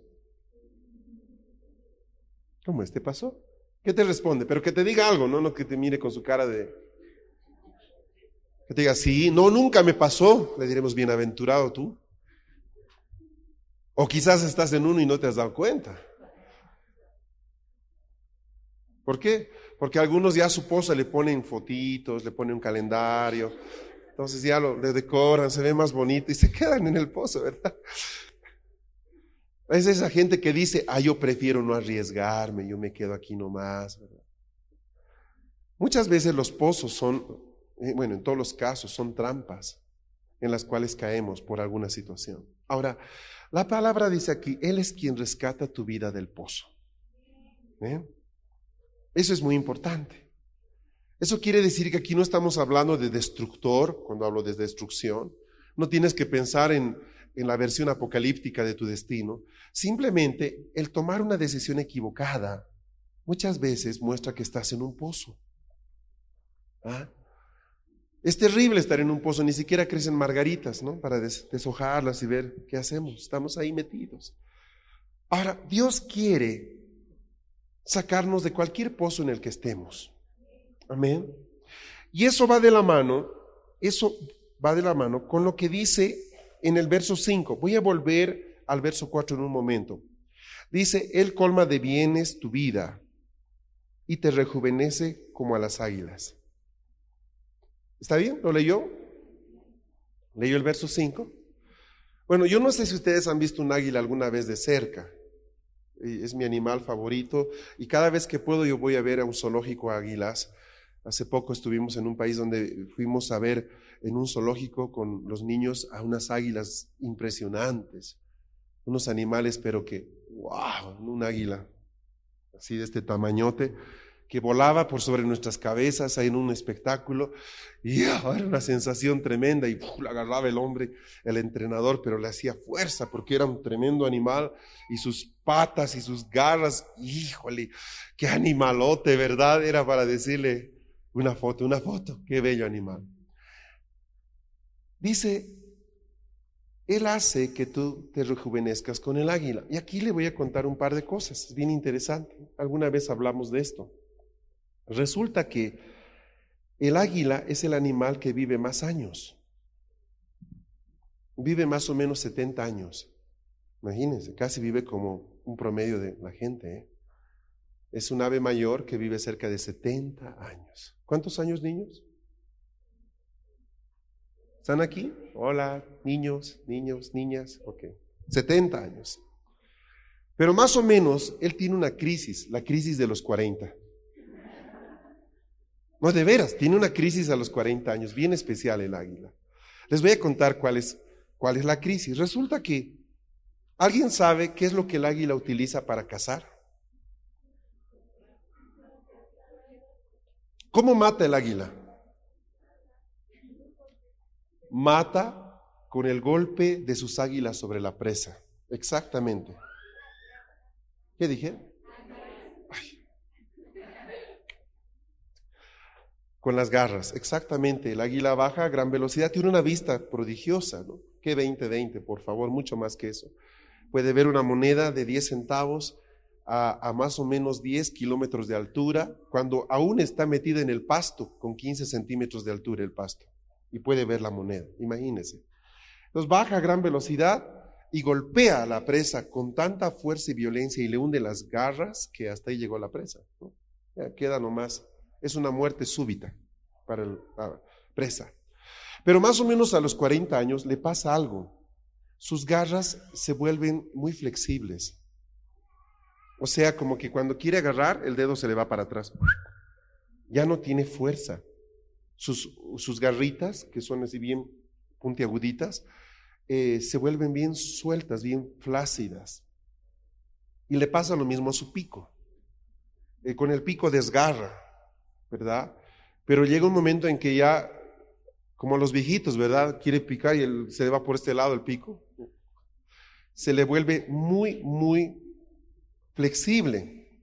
¿Cómo es? ¿Te pasó? ¿Qué te responde? Pero que te diga algo, no, no que te mire con su cara de... Que te diga, sí, no, nunca me pasó. Le diremos, bienaventurado tú. O quizás estás en uno y no te has dado cuenta. ¿Por qué? Porque algunos ya a su posa le ponen fotitos, le ponen un calendario, Entonces ya lo decoran, se ve más bonito y se quedan en el pozo, ¿verdad? Es esa gente que dice, ah, yo prefiero no arriesgarme, yo me quedo aquí nomás, ¿verdad? Muchas veces los pozos son, eh, bueno, en todos los casos, son trampas en las cuales caemos por alguna situación. Ahora, la palabra dice aquí, Él es quien rescata tu vida del pozo. ¿Eh? Eso es muy importante. Eso quiere decir que aquí no estamos hablando de destructor, cuando hablo de destrucción. No tienes que pensar en, en la versión apocalíptica de tu destino. Simplemente el tomar una decisión equivocada muchas veces muestra que estás en un pozo. ¿Ah? Es terrible estar en un pozo, ni siquiera crecen margaritas, ¿no? Para deshojarlas y ver qué hacemos. Estamos ahí metidos. Ahora, Dios quiere sacarnos de cualquier pozo en el que estemos. Amén. Y eso va de la mano, eso va de la mano con lo que dice en el verso 5. Voy a volver al verso 4 en un momento. Dice, Él colma de bienes tu vida y te rejuvenece como a las águilas. ¿Está bien? ¿Lo leyó? ¿Leyó el verso 5? Bueno, yo no sé si ustedes han visto un águila alguna vez de cerca. Es mi animal favorito y cada vez que puedo yo voy a ver a un zoológico águilas. Hace poco estuvimos en un país donde fuimos a ver en un zoológico con los niños a unas águilas impresionantes, unos animales, pero que, wow, un águila así de este tamañote que volaba por sobre nuestras cabezas ahí en un espectáculo y era una sensación tremenda y la agarraba el hombre, el entrenador, pero le hacía fuerza porque era un tremendo animal y sus patas y sus garras, híjole, qué animalote, ¿verdad? Era para decirle una foto, una foto, qué bello animal. Dice, Él hace que tú te rejuvenezcas con el águila. Y aquí le voy a contar un par de cosas, es bien interesante. Alguna vez hablamos de esto. Resulta que el águila es el animal que vive más años. Vive más o menos 70 años. Imagínense, casi vive como un promedio de la gente. ¿eh? Es un ave mayor que vive cerca de 70 años. ¿Cuántos años, niños? ¿Están aquí? Hola, niños, niños, niñas. Ok. 70 años. Pero más o menos él tiene una crisis, la crisis de los 40. No, de veras, tiene una crisis a los 40 años, bien especial el águila. Les voy a contar cuál es, cuál es la crisis. Resulta que alguien sabe qué es lo que el águila utiliza para cazar. ¿Cómo mata el águila? Mata con el golpe de sus águilas sobre la presa. Exactamente. ¿Qué dije? con las garras, exactamente. El águila baja a gran velocidad, tiene una vista prodigiosa, ¿no? ¿Qué 20-20, por favor? Mucho más que eso. Puede ver una moneda de 10 centavos a, más o menos 10 kilómetros de altura, cuando aún está metida en el pasto, con 15 centímetros de altura el pasto, y puede ver la moneda, imagínese. Entonces baja a gran velocidad y golpea a la presa con tanta fuerza y violencia y le hunde las garras que hasta ahí llegó la presa. ¿no? Ya queda nomás es una muerte súbita para la presa. Pero más o menos a los 40 años le pasa algo. Sus garras se vuelven muy flexibles. O sea, como que cuando quiere agarrar, el dedo se le va para atrás. Ya no tiene fuerza. Sus, sus garritas, que son así bien puntiaguditas, eh, se vuelven bien sueltas, bien flácidas. Y le pasa lo mismo a su pico. Eh, con el pico desgarra, ¿verdad? Pero llega un momento en que ya, como los viejitos, ¿verdad? Quiere picar y se le va por este lado el pico. Se le vuelve muy, muy flexible.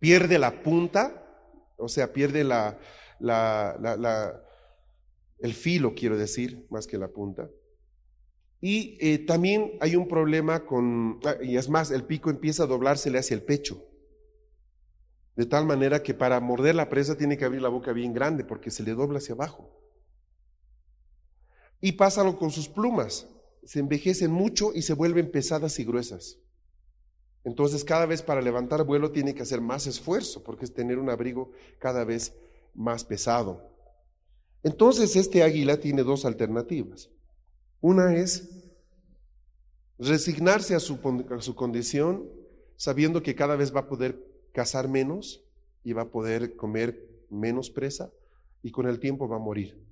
Pierde la punta, o sea, pierde el filo, quiero decir, más que la punta. Y eh, también hay un problema con, ah, y es más, el pico empieza a doblársele hacia el pecho. De tal manera que para morder la presa tiene que abrir la boca bien grande porque se le dobla hacia abajo. Y pásalo con sus plumas. Se envejecen mucho y se vuelven pesadas y gruesas. Entonces cada vez para levantar vuelo tiene que hacer más esfuerzo porque es tener un abrigo cada vez más pesado. Entonces este águila tiene dos alternativas. Una es resignarse a su, a su, condición sabiendo que cada vez va a poder cazar menos y va a poder comer menos presa y con el tiempo va a morir.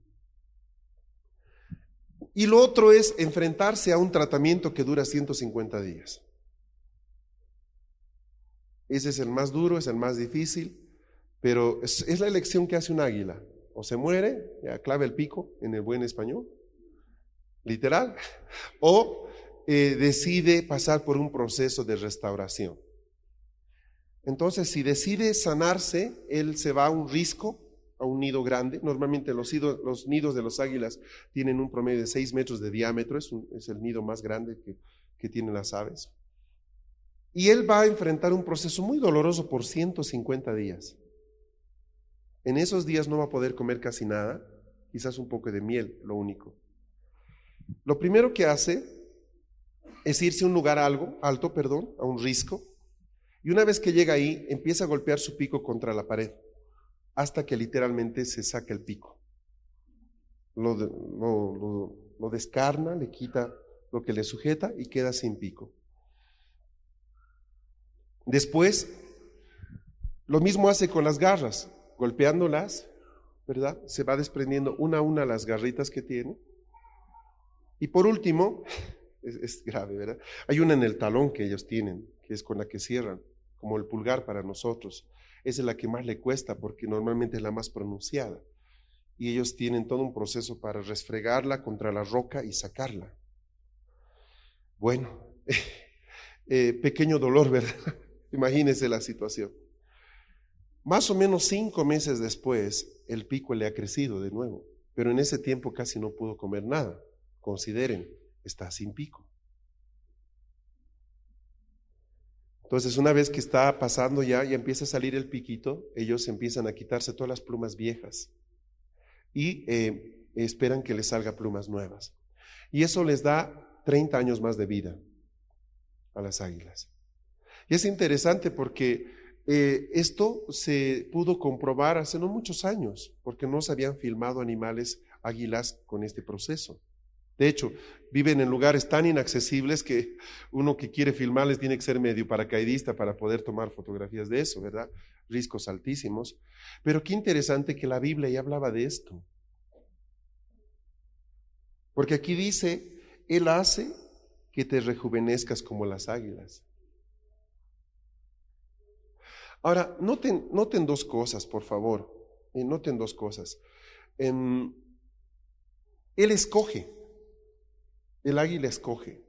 Y lo otro es enfrentarse a un tratamiento que dura 150 días. Ese es el más duro, es el más difícil, pero es, la elección que hace un águila. O se muere, ya clave el pico en el buen español, literal, o eh, decide pasar por un proceso de restauración. Entonces, si decide sanarse, él se va a un risco, a un nido grande. Normalmente los, nidos de los águilas tienen un promedio de 6 metros de diámetro, es, el nido más grande que tienen las aves. Y él va a enfrentar un proceso muy doloroso por 150 días. En esos días no va a poder comer casi nada, quizás un poco de miel, lo único. Lo primero que hace es irse a un lugar algo, alto, perdón, a un risco, y una vez que llega ahí, empieza a golpear su pico contra la pared, hasta que literalmente se saca el pico. Lo, lo, lo descarna, le quita lo que le sujeta y queda sin pico. Después, lo mismo hace con las garras, golpeándolas, ¿verdad? Se va desprendiendo una a una las garritas que tiene. Y por último, es, grave, ¿verdad? Hay una en el talón que ellos tienen, que es con la que cierran, como el pulgar para nosotros. Esa es la que más le cuesta porque normalmente es la más pronunciada. Y ellos tienen todo un proceso para resfregarla contra la roca y sacarla. Bueno, eh, pequeño dolor, ¿verdad? Imagínense la situación. Más o menos cinco meses después, el pico le ha crecido de nuevo, pero en ese tiempo casi no pudo comer nada. Consideren, está sin pico. Entonces, una vez que está pasando ya y empieza a salir el piquito, ellos empiezan a quitarse todas las plumas viejas y eh, esperan que les salga plumas nuevas. Y eso les da 30 años más de vida a las águilas. Y es interesante porque eh, esto se pudo comprobar hace no muchos años, porque no se habían filmado animales águilas con este proceso. De hecho, viven en lugares tan inaccesibles que uno que quiere filmarles tiene que ser medio paracaidista para poder tomar fotografías de eso, ¿verdad? Riscos altísimos. Pero qué interesante que la Biblia ya hablaba de esto. Porque aquí dice, Él hace que te rejuvenezcas como las águilas. Ahora, noten, dos cosas, por favor. Noten dos cosas. Él escoge. El águila escoge.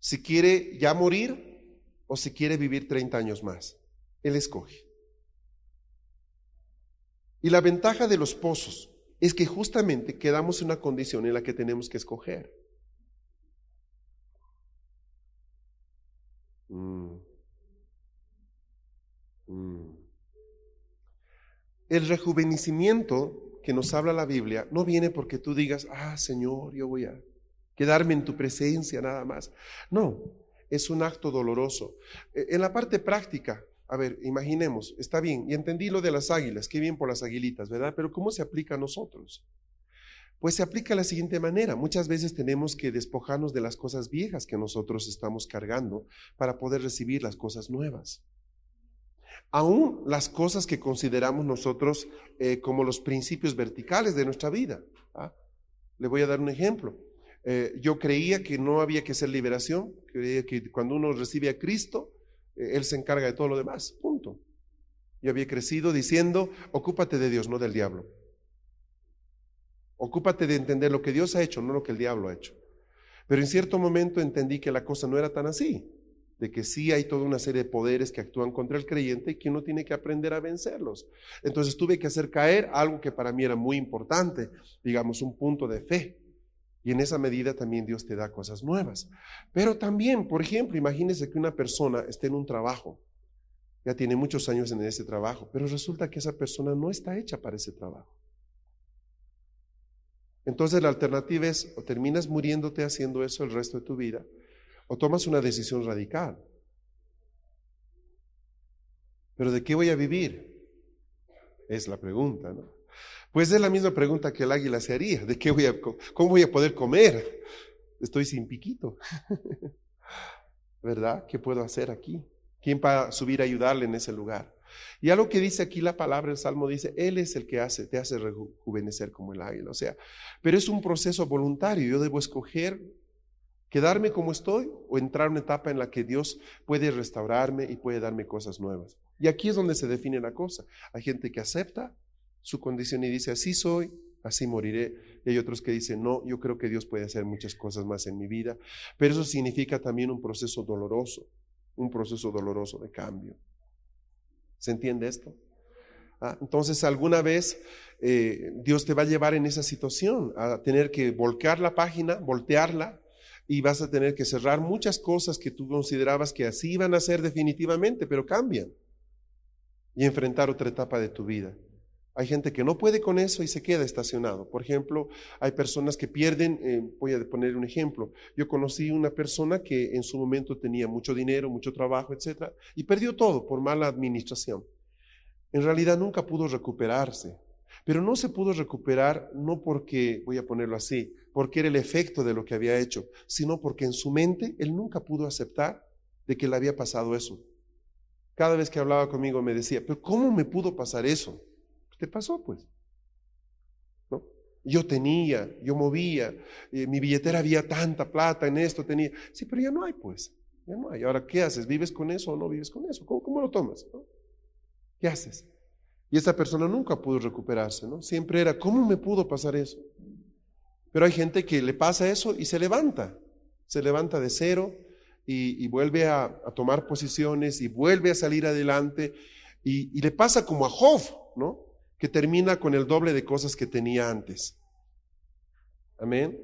Si quiere ya morir o si quiere vivir 30 años más. Él escoge. Y la ventaja de los pozos es que justamente quedamos en una condición en la que tenemos que escoger. Mm. Mm. El rejuvenecimiento que nos habla la Biblia no viene porque tú digas, ah, Señor, yo voy a quedarme en tu presencia nada más. No, es un acto doloroso. E, en la parte práctica, a ver, imaginemos, está bien, y entendí lo de las águilas, qué bien por las aguilitas, ¿verdad? Pero ¿cómo se aplica a nosotros? Pues se aplica de la siguiente manera. Muchas veces tenemos que despojarnos de las cosas viejas que nosotros estamos cargando para poder recibir las cosas nuevas aún las cosas que consideramos nosotros eh, como los principios verticales de nuestra vida. ¿ah? Le voy a dar un ejemplo. Eh, yo creía que no había que hacer liberación, creía que cuando uno recibe a Cristo, eh, Él se encarga de todo lo demás, punto. Yo había crecido diciendo, ocúpate de Dios, no del diablo. Ocúpate de entender lo que Dios ha hecho, no lo que el diablo ha hecho. Pero en cierto momento entendí que la cosa no era tan así de que sí hay toda una serie de poderes que actúan contra el creyente y que uno tiene que aprender a vencerlos. Entonces tuve que hacer caer algo que para mí era muy importante, digamos, un punto de fe. Y en esa medida también Dios te da cosas nuevas. Pero también, por ejemplo, imagínese que una persona esté en un trabajo, ya tiene muchos años en ese trabajo, pero resulta que esa persona no está hecha para ese trabajo. Entonces la alternativa es o terminas muriéndote haciendo eso el resto de tu vida, o tomas una decisión radical. Pero ¿de qué voy a vivir? Es la pregunta, ¿no? Pues es la misma pregunta que el águila se haría, ¿de qué voy a, cómo voy a poder comer? Estoy sin piquito. ¿Verdad? ¿Qué puedo hacer aquí? ¿Quién va a subir a ayudarle en ese lugar? Y algo que dice aquí la palabra, el Salmo dice, Él es el que hace, te hace rejuvenecer como el águila. O sea, pero es un proceso voluntario. Yo debo escoger quedarme como estoy o entrar en una etapa en la que Dios puede restaurarme y puede darme cosas nuevas. Y aquí es donde se define la cosa. Hay gente que acepta su condición y dice, así soy, así moriré. Y hay otros que dicen, no, yo creo que Dios puede hacer muchas cosas más en mi vida. Pero eso significa también un proceso doloroso, un proceso doloroso de cambio. ¿Se entiende esto? Ah, entonces, alguna vez eh, Dios te va a llevar en esa situación, a tener que volcar la página, voltearla, y vas a tener que cerrar muchas cosas que tú considerabas que así iban a ser definitivamente, pero cambian, y enfrentar otra etapa de tu vida. Hay gente que no puede con eso y se queda estacionado. Por ejemplo, hay personas que pierden, eh, voy a poner un ejemplo. Yo conocí una persona que en su momento tenía mucho dinero, mucho trabajo, etcétera, y perdió todo por mala administración. En realidad nunca pudo recuperarse, pero no se pudo recuperar no porque, voy a ponerlo así, porque era el efecto de lo que había hecho, sino porque en su mente él nunca pudo aceptar de que le había pasado eso. Cada vez que hablaba conmigo me decía, pero ¿cómo me pudo pasar eso? ¿Qué pasó, pues? Yo tenía, yo movía, eh, mi billetera había tanta plata en esto, tenía. Sí, pero ya no hay, pues. Ya no hay. Ahora, ¿qué haces? ¿Vives con eso o no vives con eso? ¿Cómo, lo tomas? ¿Qué haces? Y esa persona nunca pudo recuperarse, ¿no? Siempre era, ¿cómo me pudo pasar eso? Pero hay gente que le pasa eso y se levanta, se levanta de cero y, vuelve a, tomar posiciones y vuelve a salir adelante y, y le pasa como a Job, ¿no? que termina con el doble de cosas que tenía antes. Amén.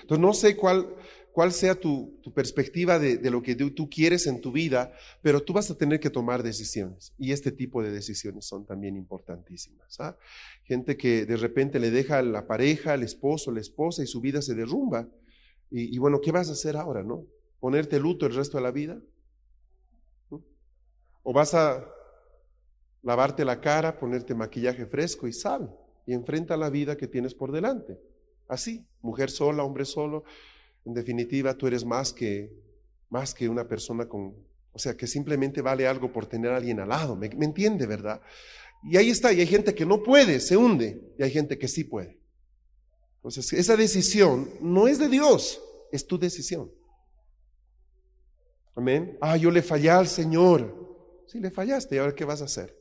Entonces no sé cuál, cuál sea tu, perspectiva de, lo que tú, quieres en tu vida, pero tú vas a tener que tomar decisiones. Y este tipo de decisiones son también importantísimas. ¿ah? Gente que de repente le deja a la pareja, al esposo, la esposa y su vida se derrumba. Y, y, bueno, ¿qué vas a hacer ahora, no? ¿Ponerte luto el resto de la vida? ¿O vas a lavarte la cara, ponerte maquillaje fresco y sal y enfrenta la vida que tienes por delante. Así, mujer sola, hombre solo, en definitiva tú eres más que más que una persona con, o sea, que simplemente vale algo por tener a alguien al lado, ¿me, me entiende, verdad? Y ahí está, y hay gente que no puede, se hunde, y hay gente que sí puede. Entonces, esa decisión no es de Dios, es tu decisión. Amén. Ah, yo le fallé al Señor. Sí, le fallaste, ¿y ahora qué vas a hacer?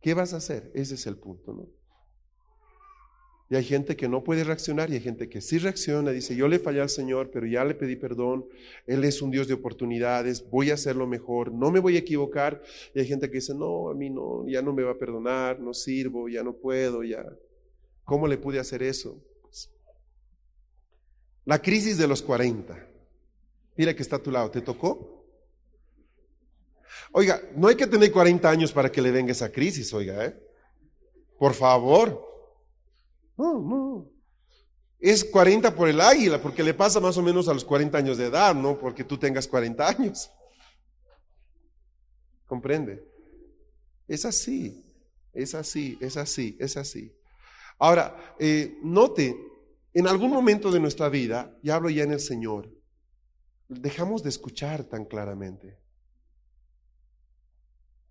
¿Qué vas a hacer? Ese es el punto, ¿no? Y hay gente que no puede reaccionar y hay gente que sí reacciona, dice, yo le fallé al Señor, pero ya le pedí perdón, Él es un Dios de oportunidades, voy a hacerlo mejor, no me voy a equivocar. Y hay gente que dice, no, a mí no, ya no me va a perdonar, no sirvo, ya no puedo, ya. ¿Cómo le pude hacer eso? Pues, la crisis de los 40. Mira que está a tu lado, ¿te tocó? Oiga, no hay que tener 40 años para que le venga esa crisis, oiga, ¿eh? Por favor. No, no. Es 40 por el águila, porque le pasa más o menos a los 40 años de edad, no porque tú tengas 40 años. ¿Comprende? Es así, es así, es así, es así. Ahora, eh, note, en algún momento de nuestra vida, y hablo ya en el Señor, dejamos de escuchar tan claramente.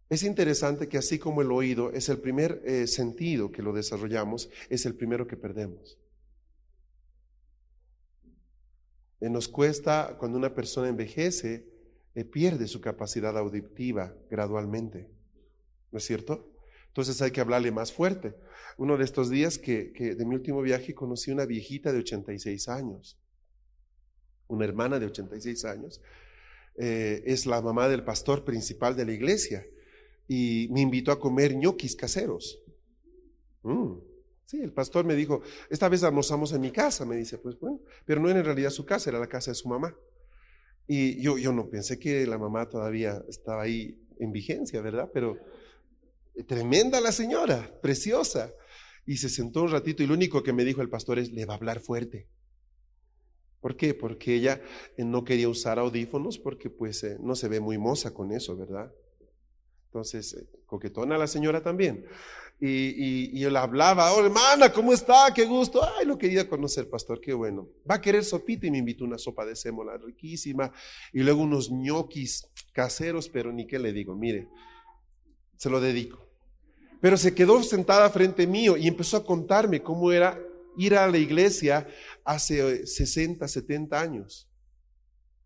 Es interesante que así como el oído es el primer eh, sentido que lo desarrollamos, es el primero que perdemos. Eh, nos cuesta, cuando una persona envejece, eh, pierde su capacidad auditiva gradualmente. ¿No es cierto? Entonces hay que hablarle más fuerte. Uno de estos días que, de mi último viaje conocí una viejita de 86 años, una hermana de 86 años, es la mamá del pastor principal de la iglesia y me invitó a comer ñoquis caseros. Mm. Sí, el pastor me dijo, esta vez almorzamos en mi casa, me dice, pues bueno, pero no era en realidad su casa, era la casa de su mamá. Y yo, yo no pensé que la mamá todavía estaba ahí en vigencia, ¿verdad? Pero tremenda la señora, preciosa. Y se sentó un ratito y lo único que me dijo el pastor es, le va a hablar fuerte. ¿Por qué? Porque ella eh, no quería usar audífonos porque pues eh, no se ve muy moza con eso, ¿verdad? Entonces, eh, coquetona la señora también. y, yo le hablaba, oh hermana, ¿cómo está? Qué gusto. Ay, lo quería conocer, pastor, qué bueno. Va a querer sopita y me invitó una sopa de sémola riquísima y luego unos ñoquis caseros, pero ni qué le digo, mire, se lo dedico. Pero se quedó sentada frente mío y empezó a contarme cómo era ir a la iglesia hace 60, 70 años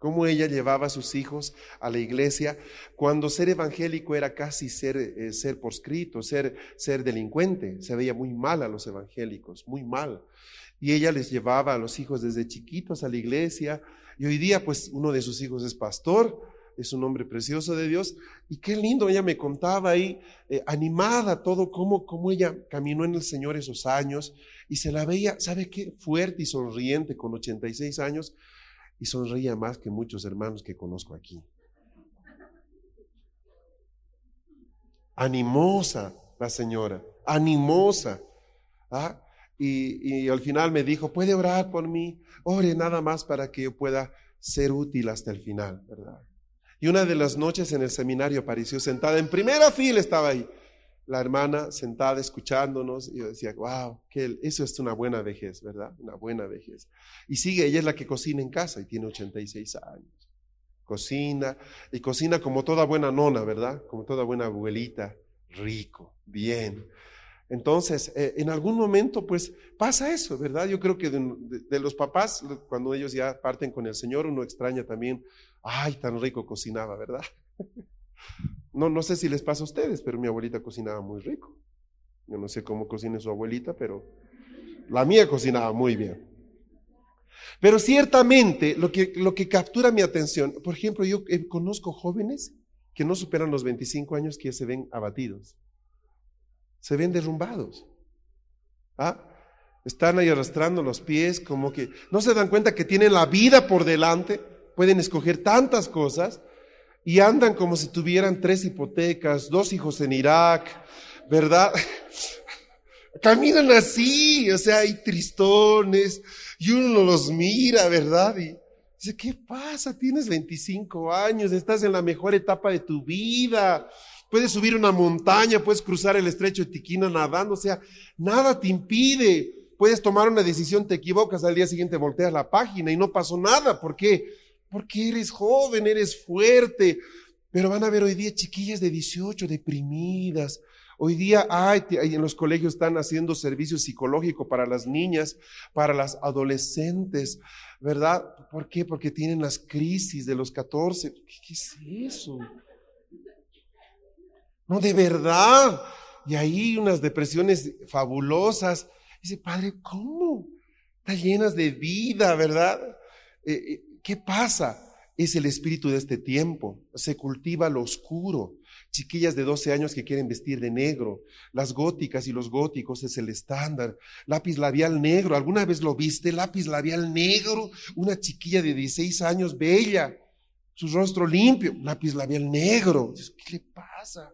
cómo ella llevaba a sus hijos a la iglesia, cuando ser evangélico era casi ser, eh, ser proscrito, ser, ser delincuente. Se veía muy mal a los evangélicos, muy mal. Y ella les llevaba a los hijos desde chiquitos a la iglesia. Y hoy día, pues, uno de sus hijos es pastor, es un hombre precioso de Dios. Y qué lindo, ella me contaba ahí, eh, animada todo, cómo, cómo ella caminó en el Señor esos años. Y se la veía, ¿sabe qué? Fuerte y sonriente con 86 años y sonreía más que muchos hermanos que conozco aquí. Animosa la señora, animosa. ¿ah? Y, al final me dijo, puede orar por mí, ore nada más para que yo pueda ser útil hasta el final. Y una de las noches en el seminario apareció sentada, en primera fila estaba ahí, la hermana sentada escuchándonos y yo decía, wow, que eso es una buena vejez, ¿verdad? Una buena vejez. Y sigue, ella es la que cocina en casa y tiene 86 años. Cocina y cocina como toda buena nona, ¿verdad? Como toda buena abuelita, rico, bien. Entonces, eh, en algún momento, pues pasa eso, ¿verdad? Yo creo que de, los papás, cuando ellos ya parten con el Señor, uno extraña también, ay, tan rico cocinaba, ¿verdad? No, no sé si les pasa a ustedes, pero mi abuelita cocinaba muy rico. Yo no sé cómo cocina su abuelita, pero la mía cocinaba muy bien. Pero ciertamente lo que, lo que captura mi atención, por ejemplo, yo eh, conozco jóvenes que no superan los 25 años que se ven abatidos, se ven derrumbados. ¿Ah? Están ahí arrastrando los pies, como que no se dan cuenta que tienen la vida por delante, pueden escoger tantas cosas, y andan como si tuvieran tres hipotecas, dos hijos en Irak, ¿verdad? Caminan así, o sea, hay tristones y uno los mira, ¿verdad? Y dice, ¿qué pasa? Tienes 25 años, estás en la mejor etapa de tu vida. Puedes subir una montaña, puedes cruzar el estrecho de Tiquina nadando, o sea, nada te impide. Puedes tomar una decisión, te equivocas, al día siguiente volteas la página y no pasó nada. ¿Por qué? Porque eres joven, eres fuerte. Pero van a ver hoy día chiquillas de 18 deprimidas. Hoy día hay, en los colegios están haciendo servicio psicológico para las niñas, para las adolescentes, ¿verdad? ¿Por qué? Porque tienen las crisis de los 14. ¿Qué, es eso? No, de verdad. Y ahí unas depresiones fabulosas. Dice, padre, ¿cómo? Están llenas de vida, ¿verdad? Eh, eh, ¿Qué pasa? Es el espíritu de este tiempo. Se cultiva lo oscuro. Chiquillas de 12 años que quieren vestir de negro. Las góticas y los góticos es el estándar. Lápiz labial negro. ¿Alguna vez lo viste? Lápiz labial negro. Una chiquilla de 16 años, bella. Su rostro limpio. Lápiz labial negro. ¿Qué le pasa?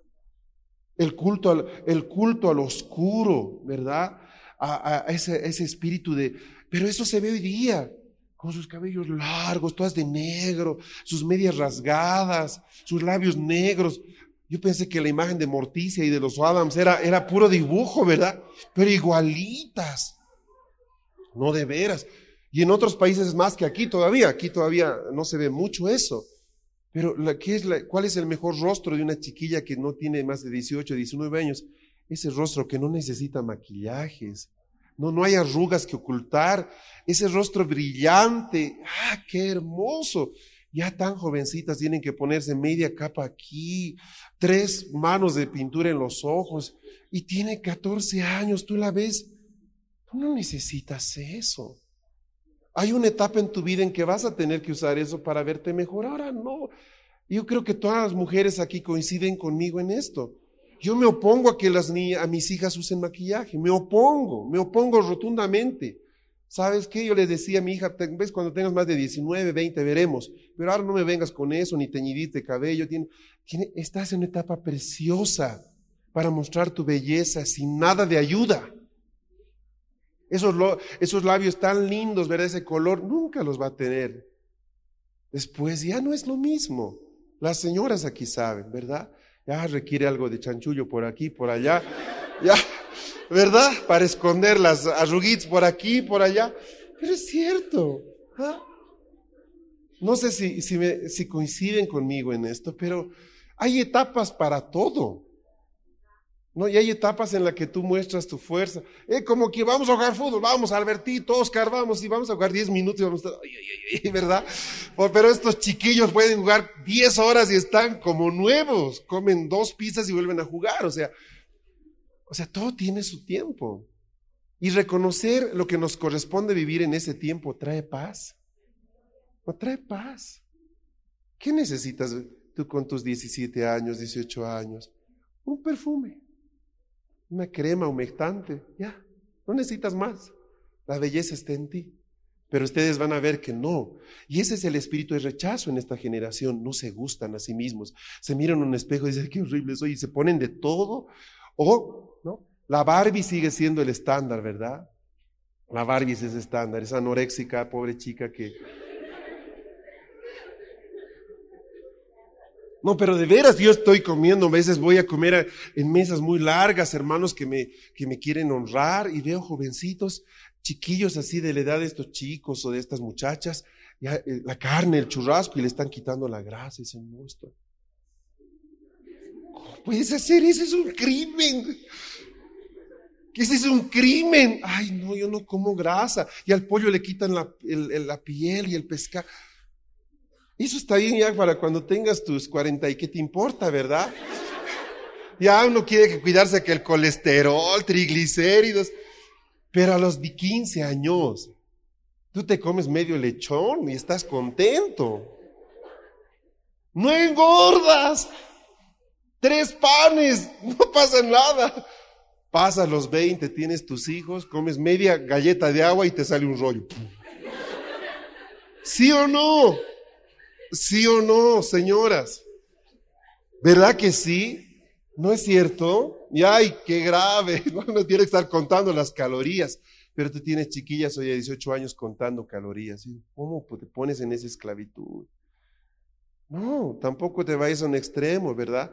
El culto al, el culto al oscuro, ¿verdad? A, ese, ese espíritu de... Pero eso se ve hoy día con sus cabellos largos, todas de negro, sus medias rasgadas, sus labios negros. Yo pensé que la imagen de Morticia y de los Adams era, era puro dibujo, ¿verdad? Pero igualitas. No de veras. Y en otros países más que aquí todavía. Aquí todavía no se ve mucho eso. Pero ¿qué es ¿cuál es el mejor rostro de una chiquilla que no tiene más de 18, 19 años? Ese rostro que no necesita maquillajes, no, no hay arrugas que ocultar. Ese rostro brillante. ¡Ah, qué hermoso! Ya tan jovencitas tienen que ponerse media capa aquí, tres manos de pintura en los ojos. Y tiene 14 años, tú la ves. Tú no necesitas eso. Hay una etapa en tu vida en que vas a tener que usar eso para verte mejor. Ahora no. Yo creo que todas las mujeres aquí coinciden conmigo en esto. Yo me opongo a que las a mis hijas usen maquillaje, me opongo, me opongo rotundamente. ¿Sabes qué? Yo les decía a mi hija, ves cuando tengas más de 19, 20, veremos, pero ahora no me vengas con eso, ni teñidite cabello, tiene, estás en una etapa preciosa para mostrar tu belleza sin nada de ayuda. Esos, esos labios tan lindos, ver ese color, nunca los va a tener. Después ya no es lo mismo. Las señoras aquí saben, ¿verdad? Ya requiere algo de chanchullo por aquí, por allá, Ya, ¿verdad? Para esconder las arruguitas por aquí, por allá. Pero es cierto. ¿ah? No sé si, si, me, si coinciden conmigo en esto, pero hay etapas para todo. ¿No? Y hay etapas en las que tú muestras tu fuerza. Eh, como que vamos a jugar fútbol, vamos, Albertito, Oscar, vamos, y vamos a jugar 10 minutos y vamos a estar, ay, ay, ay, ¿verdad? Pero estos chiquillos pueden jugar 10 horas y están como nuevos, comen dos pizzas y vuelven a jugar, o sea, o sea, todo tiene su tiempo. Y reconocer lo que nos corresponde vivir en ese tiempo trae paz. No trae paz. ¿Qué necesitas tú con tus 17 años, 18 años? Un perfume una crema humectante, ya, no necesitas más. La belleza está en ti. Pero ustedes van a ver que no. Y ese es el espíritu de rechazo en esta generación. No se gustan a sí mismos. Se miran un espejo y dicen, qué horrible soy. Y se ponen de todo. O, ¿no? La Barbie sigue siendo el estándar, ¿verdad? La Barbie es ese estándar. Esa anoréxica, pobre chica que No, pero de veras yo estoy comiendo, a veces voy a comer en mesas muy largas, hermanos que me, que me quieren honrar y veo jovencitos, chiquillos así de la edad de estos chicos o de estas muchachas, eh, la carne, el churrasco y le están quitando la grasa y se muestra. ¿Cómo puedes hacer? Ese es un crimen. Ese es un crimen. Ay, no, yo no como grasa. Y al pollo le quitan la, la piel y el pescado. Eso está bien ya para cuando tengas tus 40 y qué te importa, ¿verdad? Ya uno quiere cuidarse que el colesterol, triglicéridos, pero a los 15 años, tú te comes medio lechón y estás contento. No engordas. Tres panes, no pasa nada. Pasas los 20, tienes tus hijos, comes media galleta de agua y te sale un rollo. ¿Sí o no? ¿Sí o no, señoras? ¿Verdad que sí? ¿No es cierto? Y ay, qué grave, no, tiene que estar contando las calorías, pero tú tienes chiquillas hoy a 18 años contando calorías. ¿Cómo te pones en esa esclavitud? No, tampoco te vayas a un extremo, ¿verdad?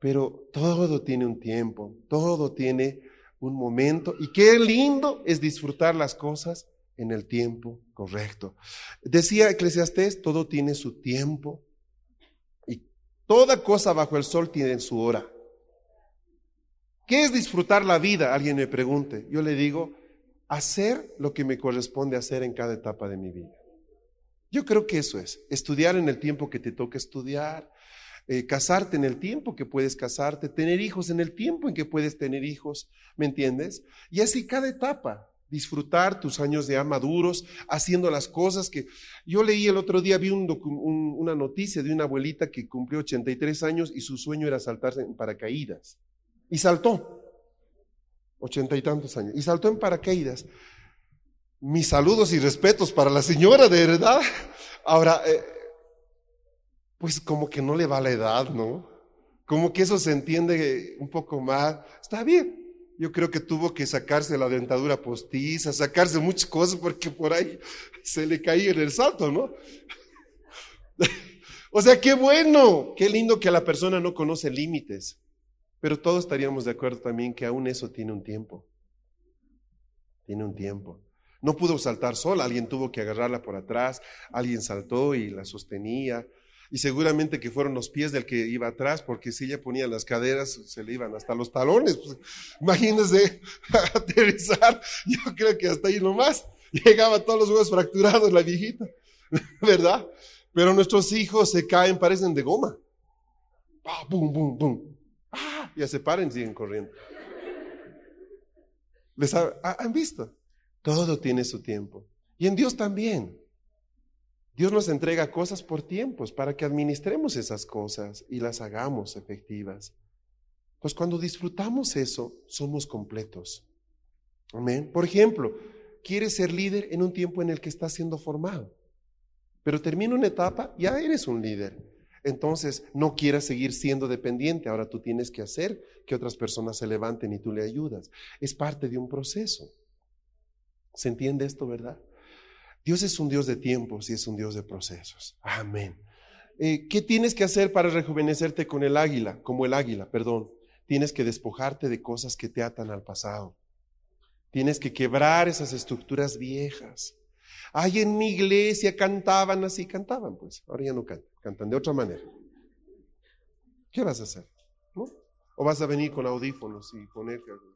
Pero todo tiene un tiempo, todo tiene un momento. Y qué lindo es disfrutar las cosas en el tiempo correcto. Decía Eclesiastés, todo tiene su tiempo y toda cosa bajo el sol tiene su hora. ¿Qué es disfrutar la vida? Alguien me pregunte. Yo le digo, hacer lo que me corresponde hacer en cada etapa de mi vida. Yo creo que eso es, estudiar en el tiempo que te toca estudiar, eh, casarte en el tiempo que puedes casarte, tener hijos en el tiempo en que puedes tener hijos, ¿me entiendes? Y así cada etapa disfrutar tus años de maduros, haciendo las cosas que yo leí el otro día, vi una noticia de una abuelita que cumplió 83 años y su sueño era saltarse en paracaídas. Y saltó, ochenta y tantos años, y saltó en paracaídas. Mis saludos y respetos para la señora, de verdad. Ahora, eh, pues como que no le va la edad, ¿no? Como que eso se entiende un poco más. Está bien, yo creo que tuvo que sacarse la dentadura postiza, sacarse muchas cosas porque por ahí se le caía en el salto, ¿no? o sea, qué bueno, qué lindo que la persona no conoce límites. Pero todos estaríamos de acuerdo también que aún eso tiene un tiempo. Tiene un tiempo. No pudo saltar sola, alguien tuvo que agarrarla por atrás, alguien saltó y la sostenía. Y seguramente que fueron los pies del que iba atrás, porque si ella ponía las caderas, se le iban hasta los talones. Pues, imagínense aterrizar, yo creo que hasta ahí nomás. Llegaba todos los huevos fracturados la viejita, ¿verdad? Pero nuestros hijos se caen, parecen de goma. Ah, ¡Bum, bum, bum! ¡Ah! Ya se paran y siguen corriendo. ¿Les ¿Han visto? Todo tiene su tiempo. Y en Dios también. Dios nos entrega cosas por tiempos para que administremos esas cosas y las hagamos efectivas. Pues cuando disfrutamos eso, somos completos. Amén. Por ejemplo, quieres ser líder en un tiempo en el que estás siendo formado, pero termina una etapa, ya eres un líder. Entonces, no quieras seguir siendo dependiente. Ahora tú tienes que hacer que otras personas se levanten y tú le ayudas. Es parte de un proceso. ¿Se entiende esto, verdad? Dios es un Dios de tiempos y es un Dios de procesos. Amén. Eh, ¿Qué tienes que hacer para rejuvenecerte con el águila, como el águila, perdón? Tienes que despojarte de cosas que te atan al pasado. Tienes que quebrar esas estructuras viejas. Ay, en mi iglesia cantaban así, cantaban pues, ahora ya no cantan, cantan de otra manera. ¿Qué vas a hacer? ¿No? ¿O vas a venir con audífonos y ponerte algo?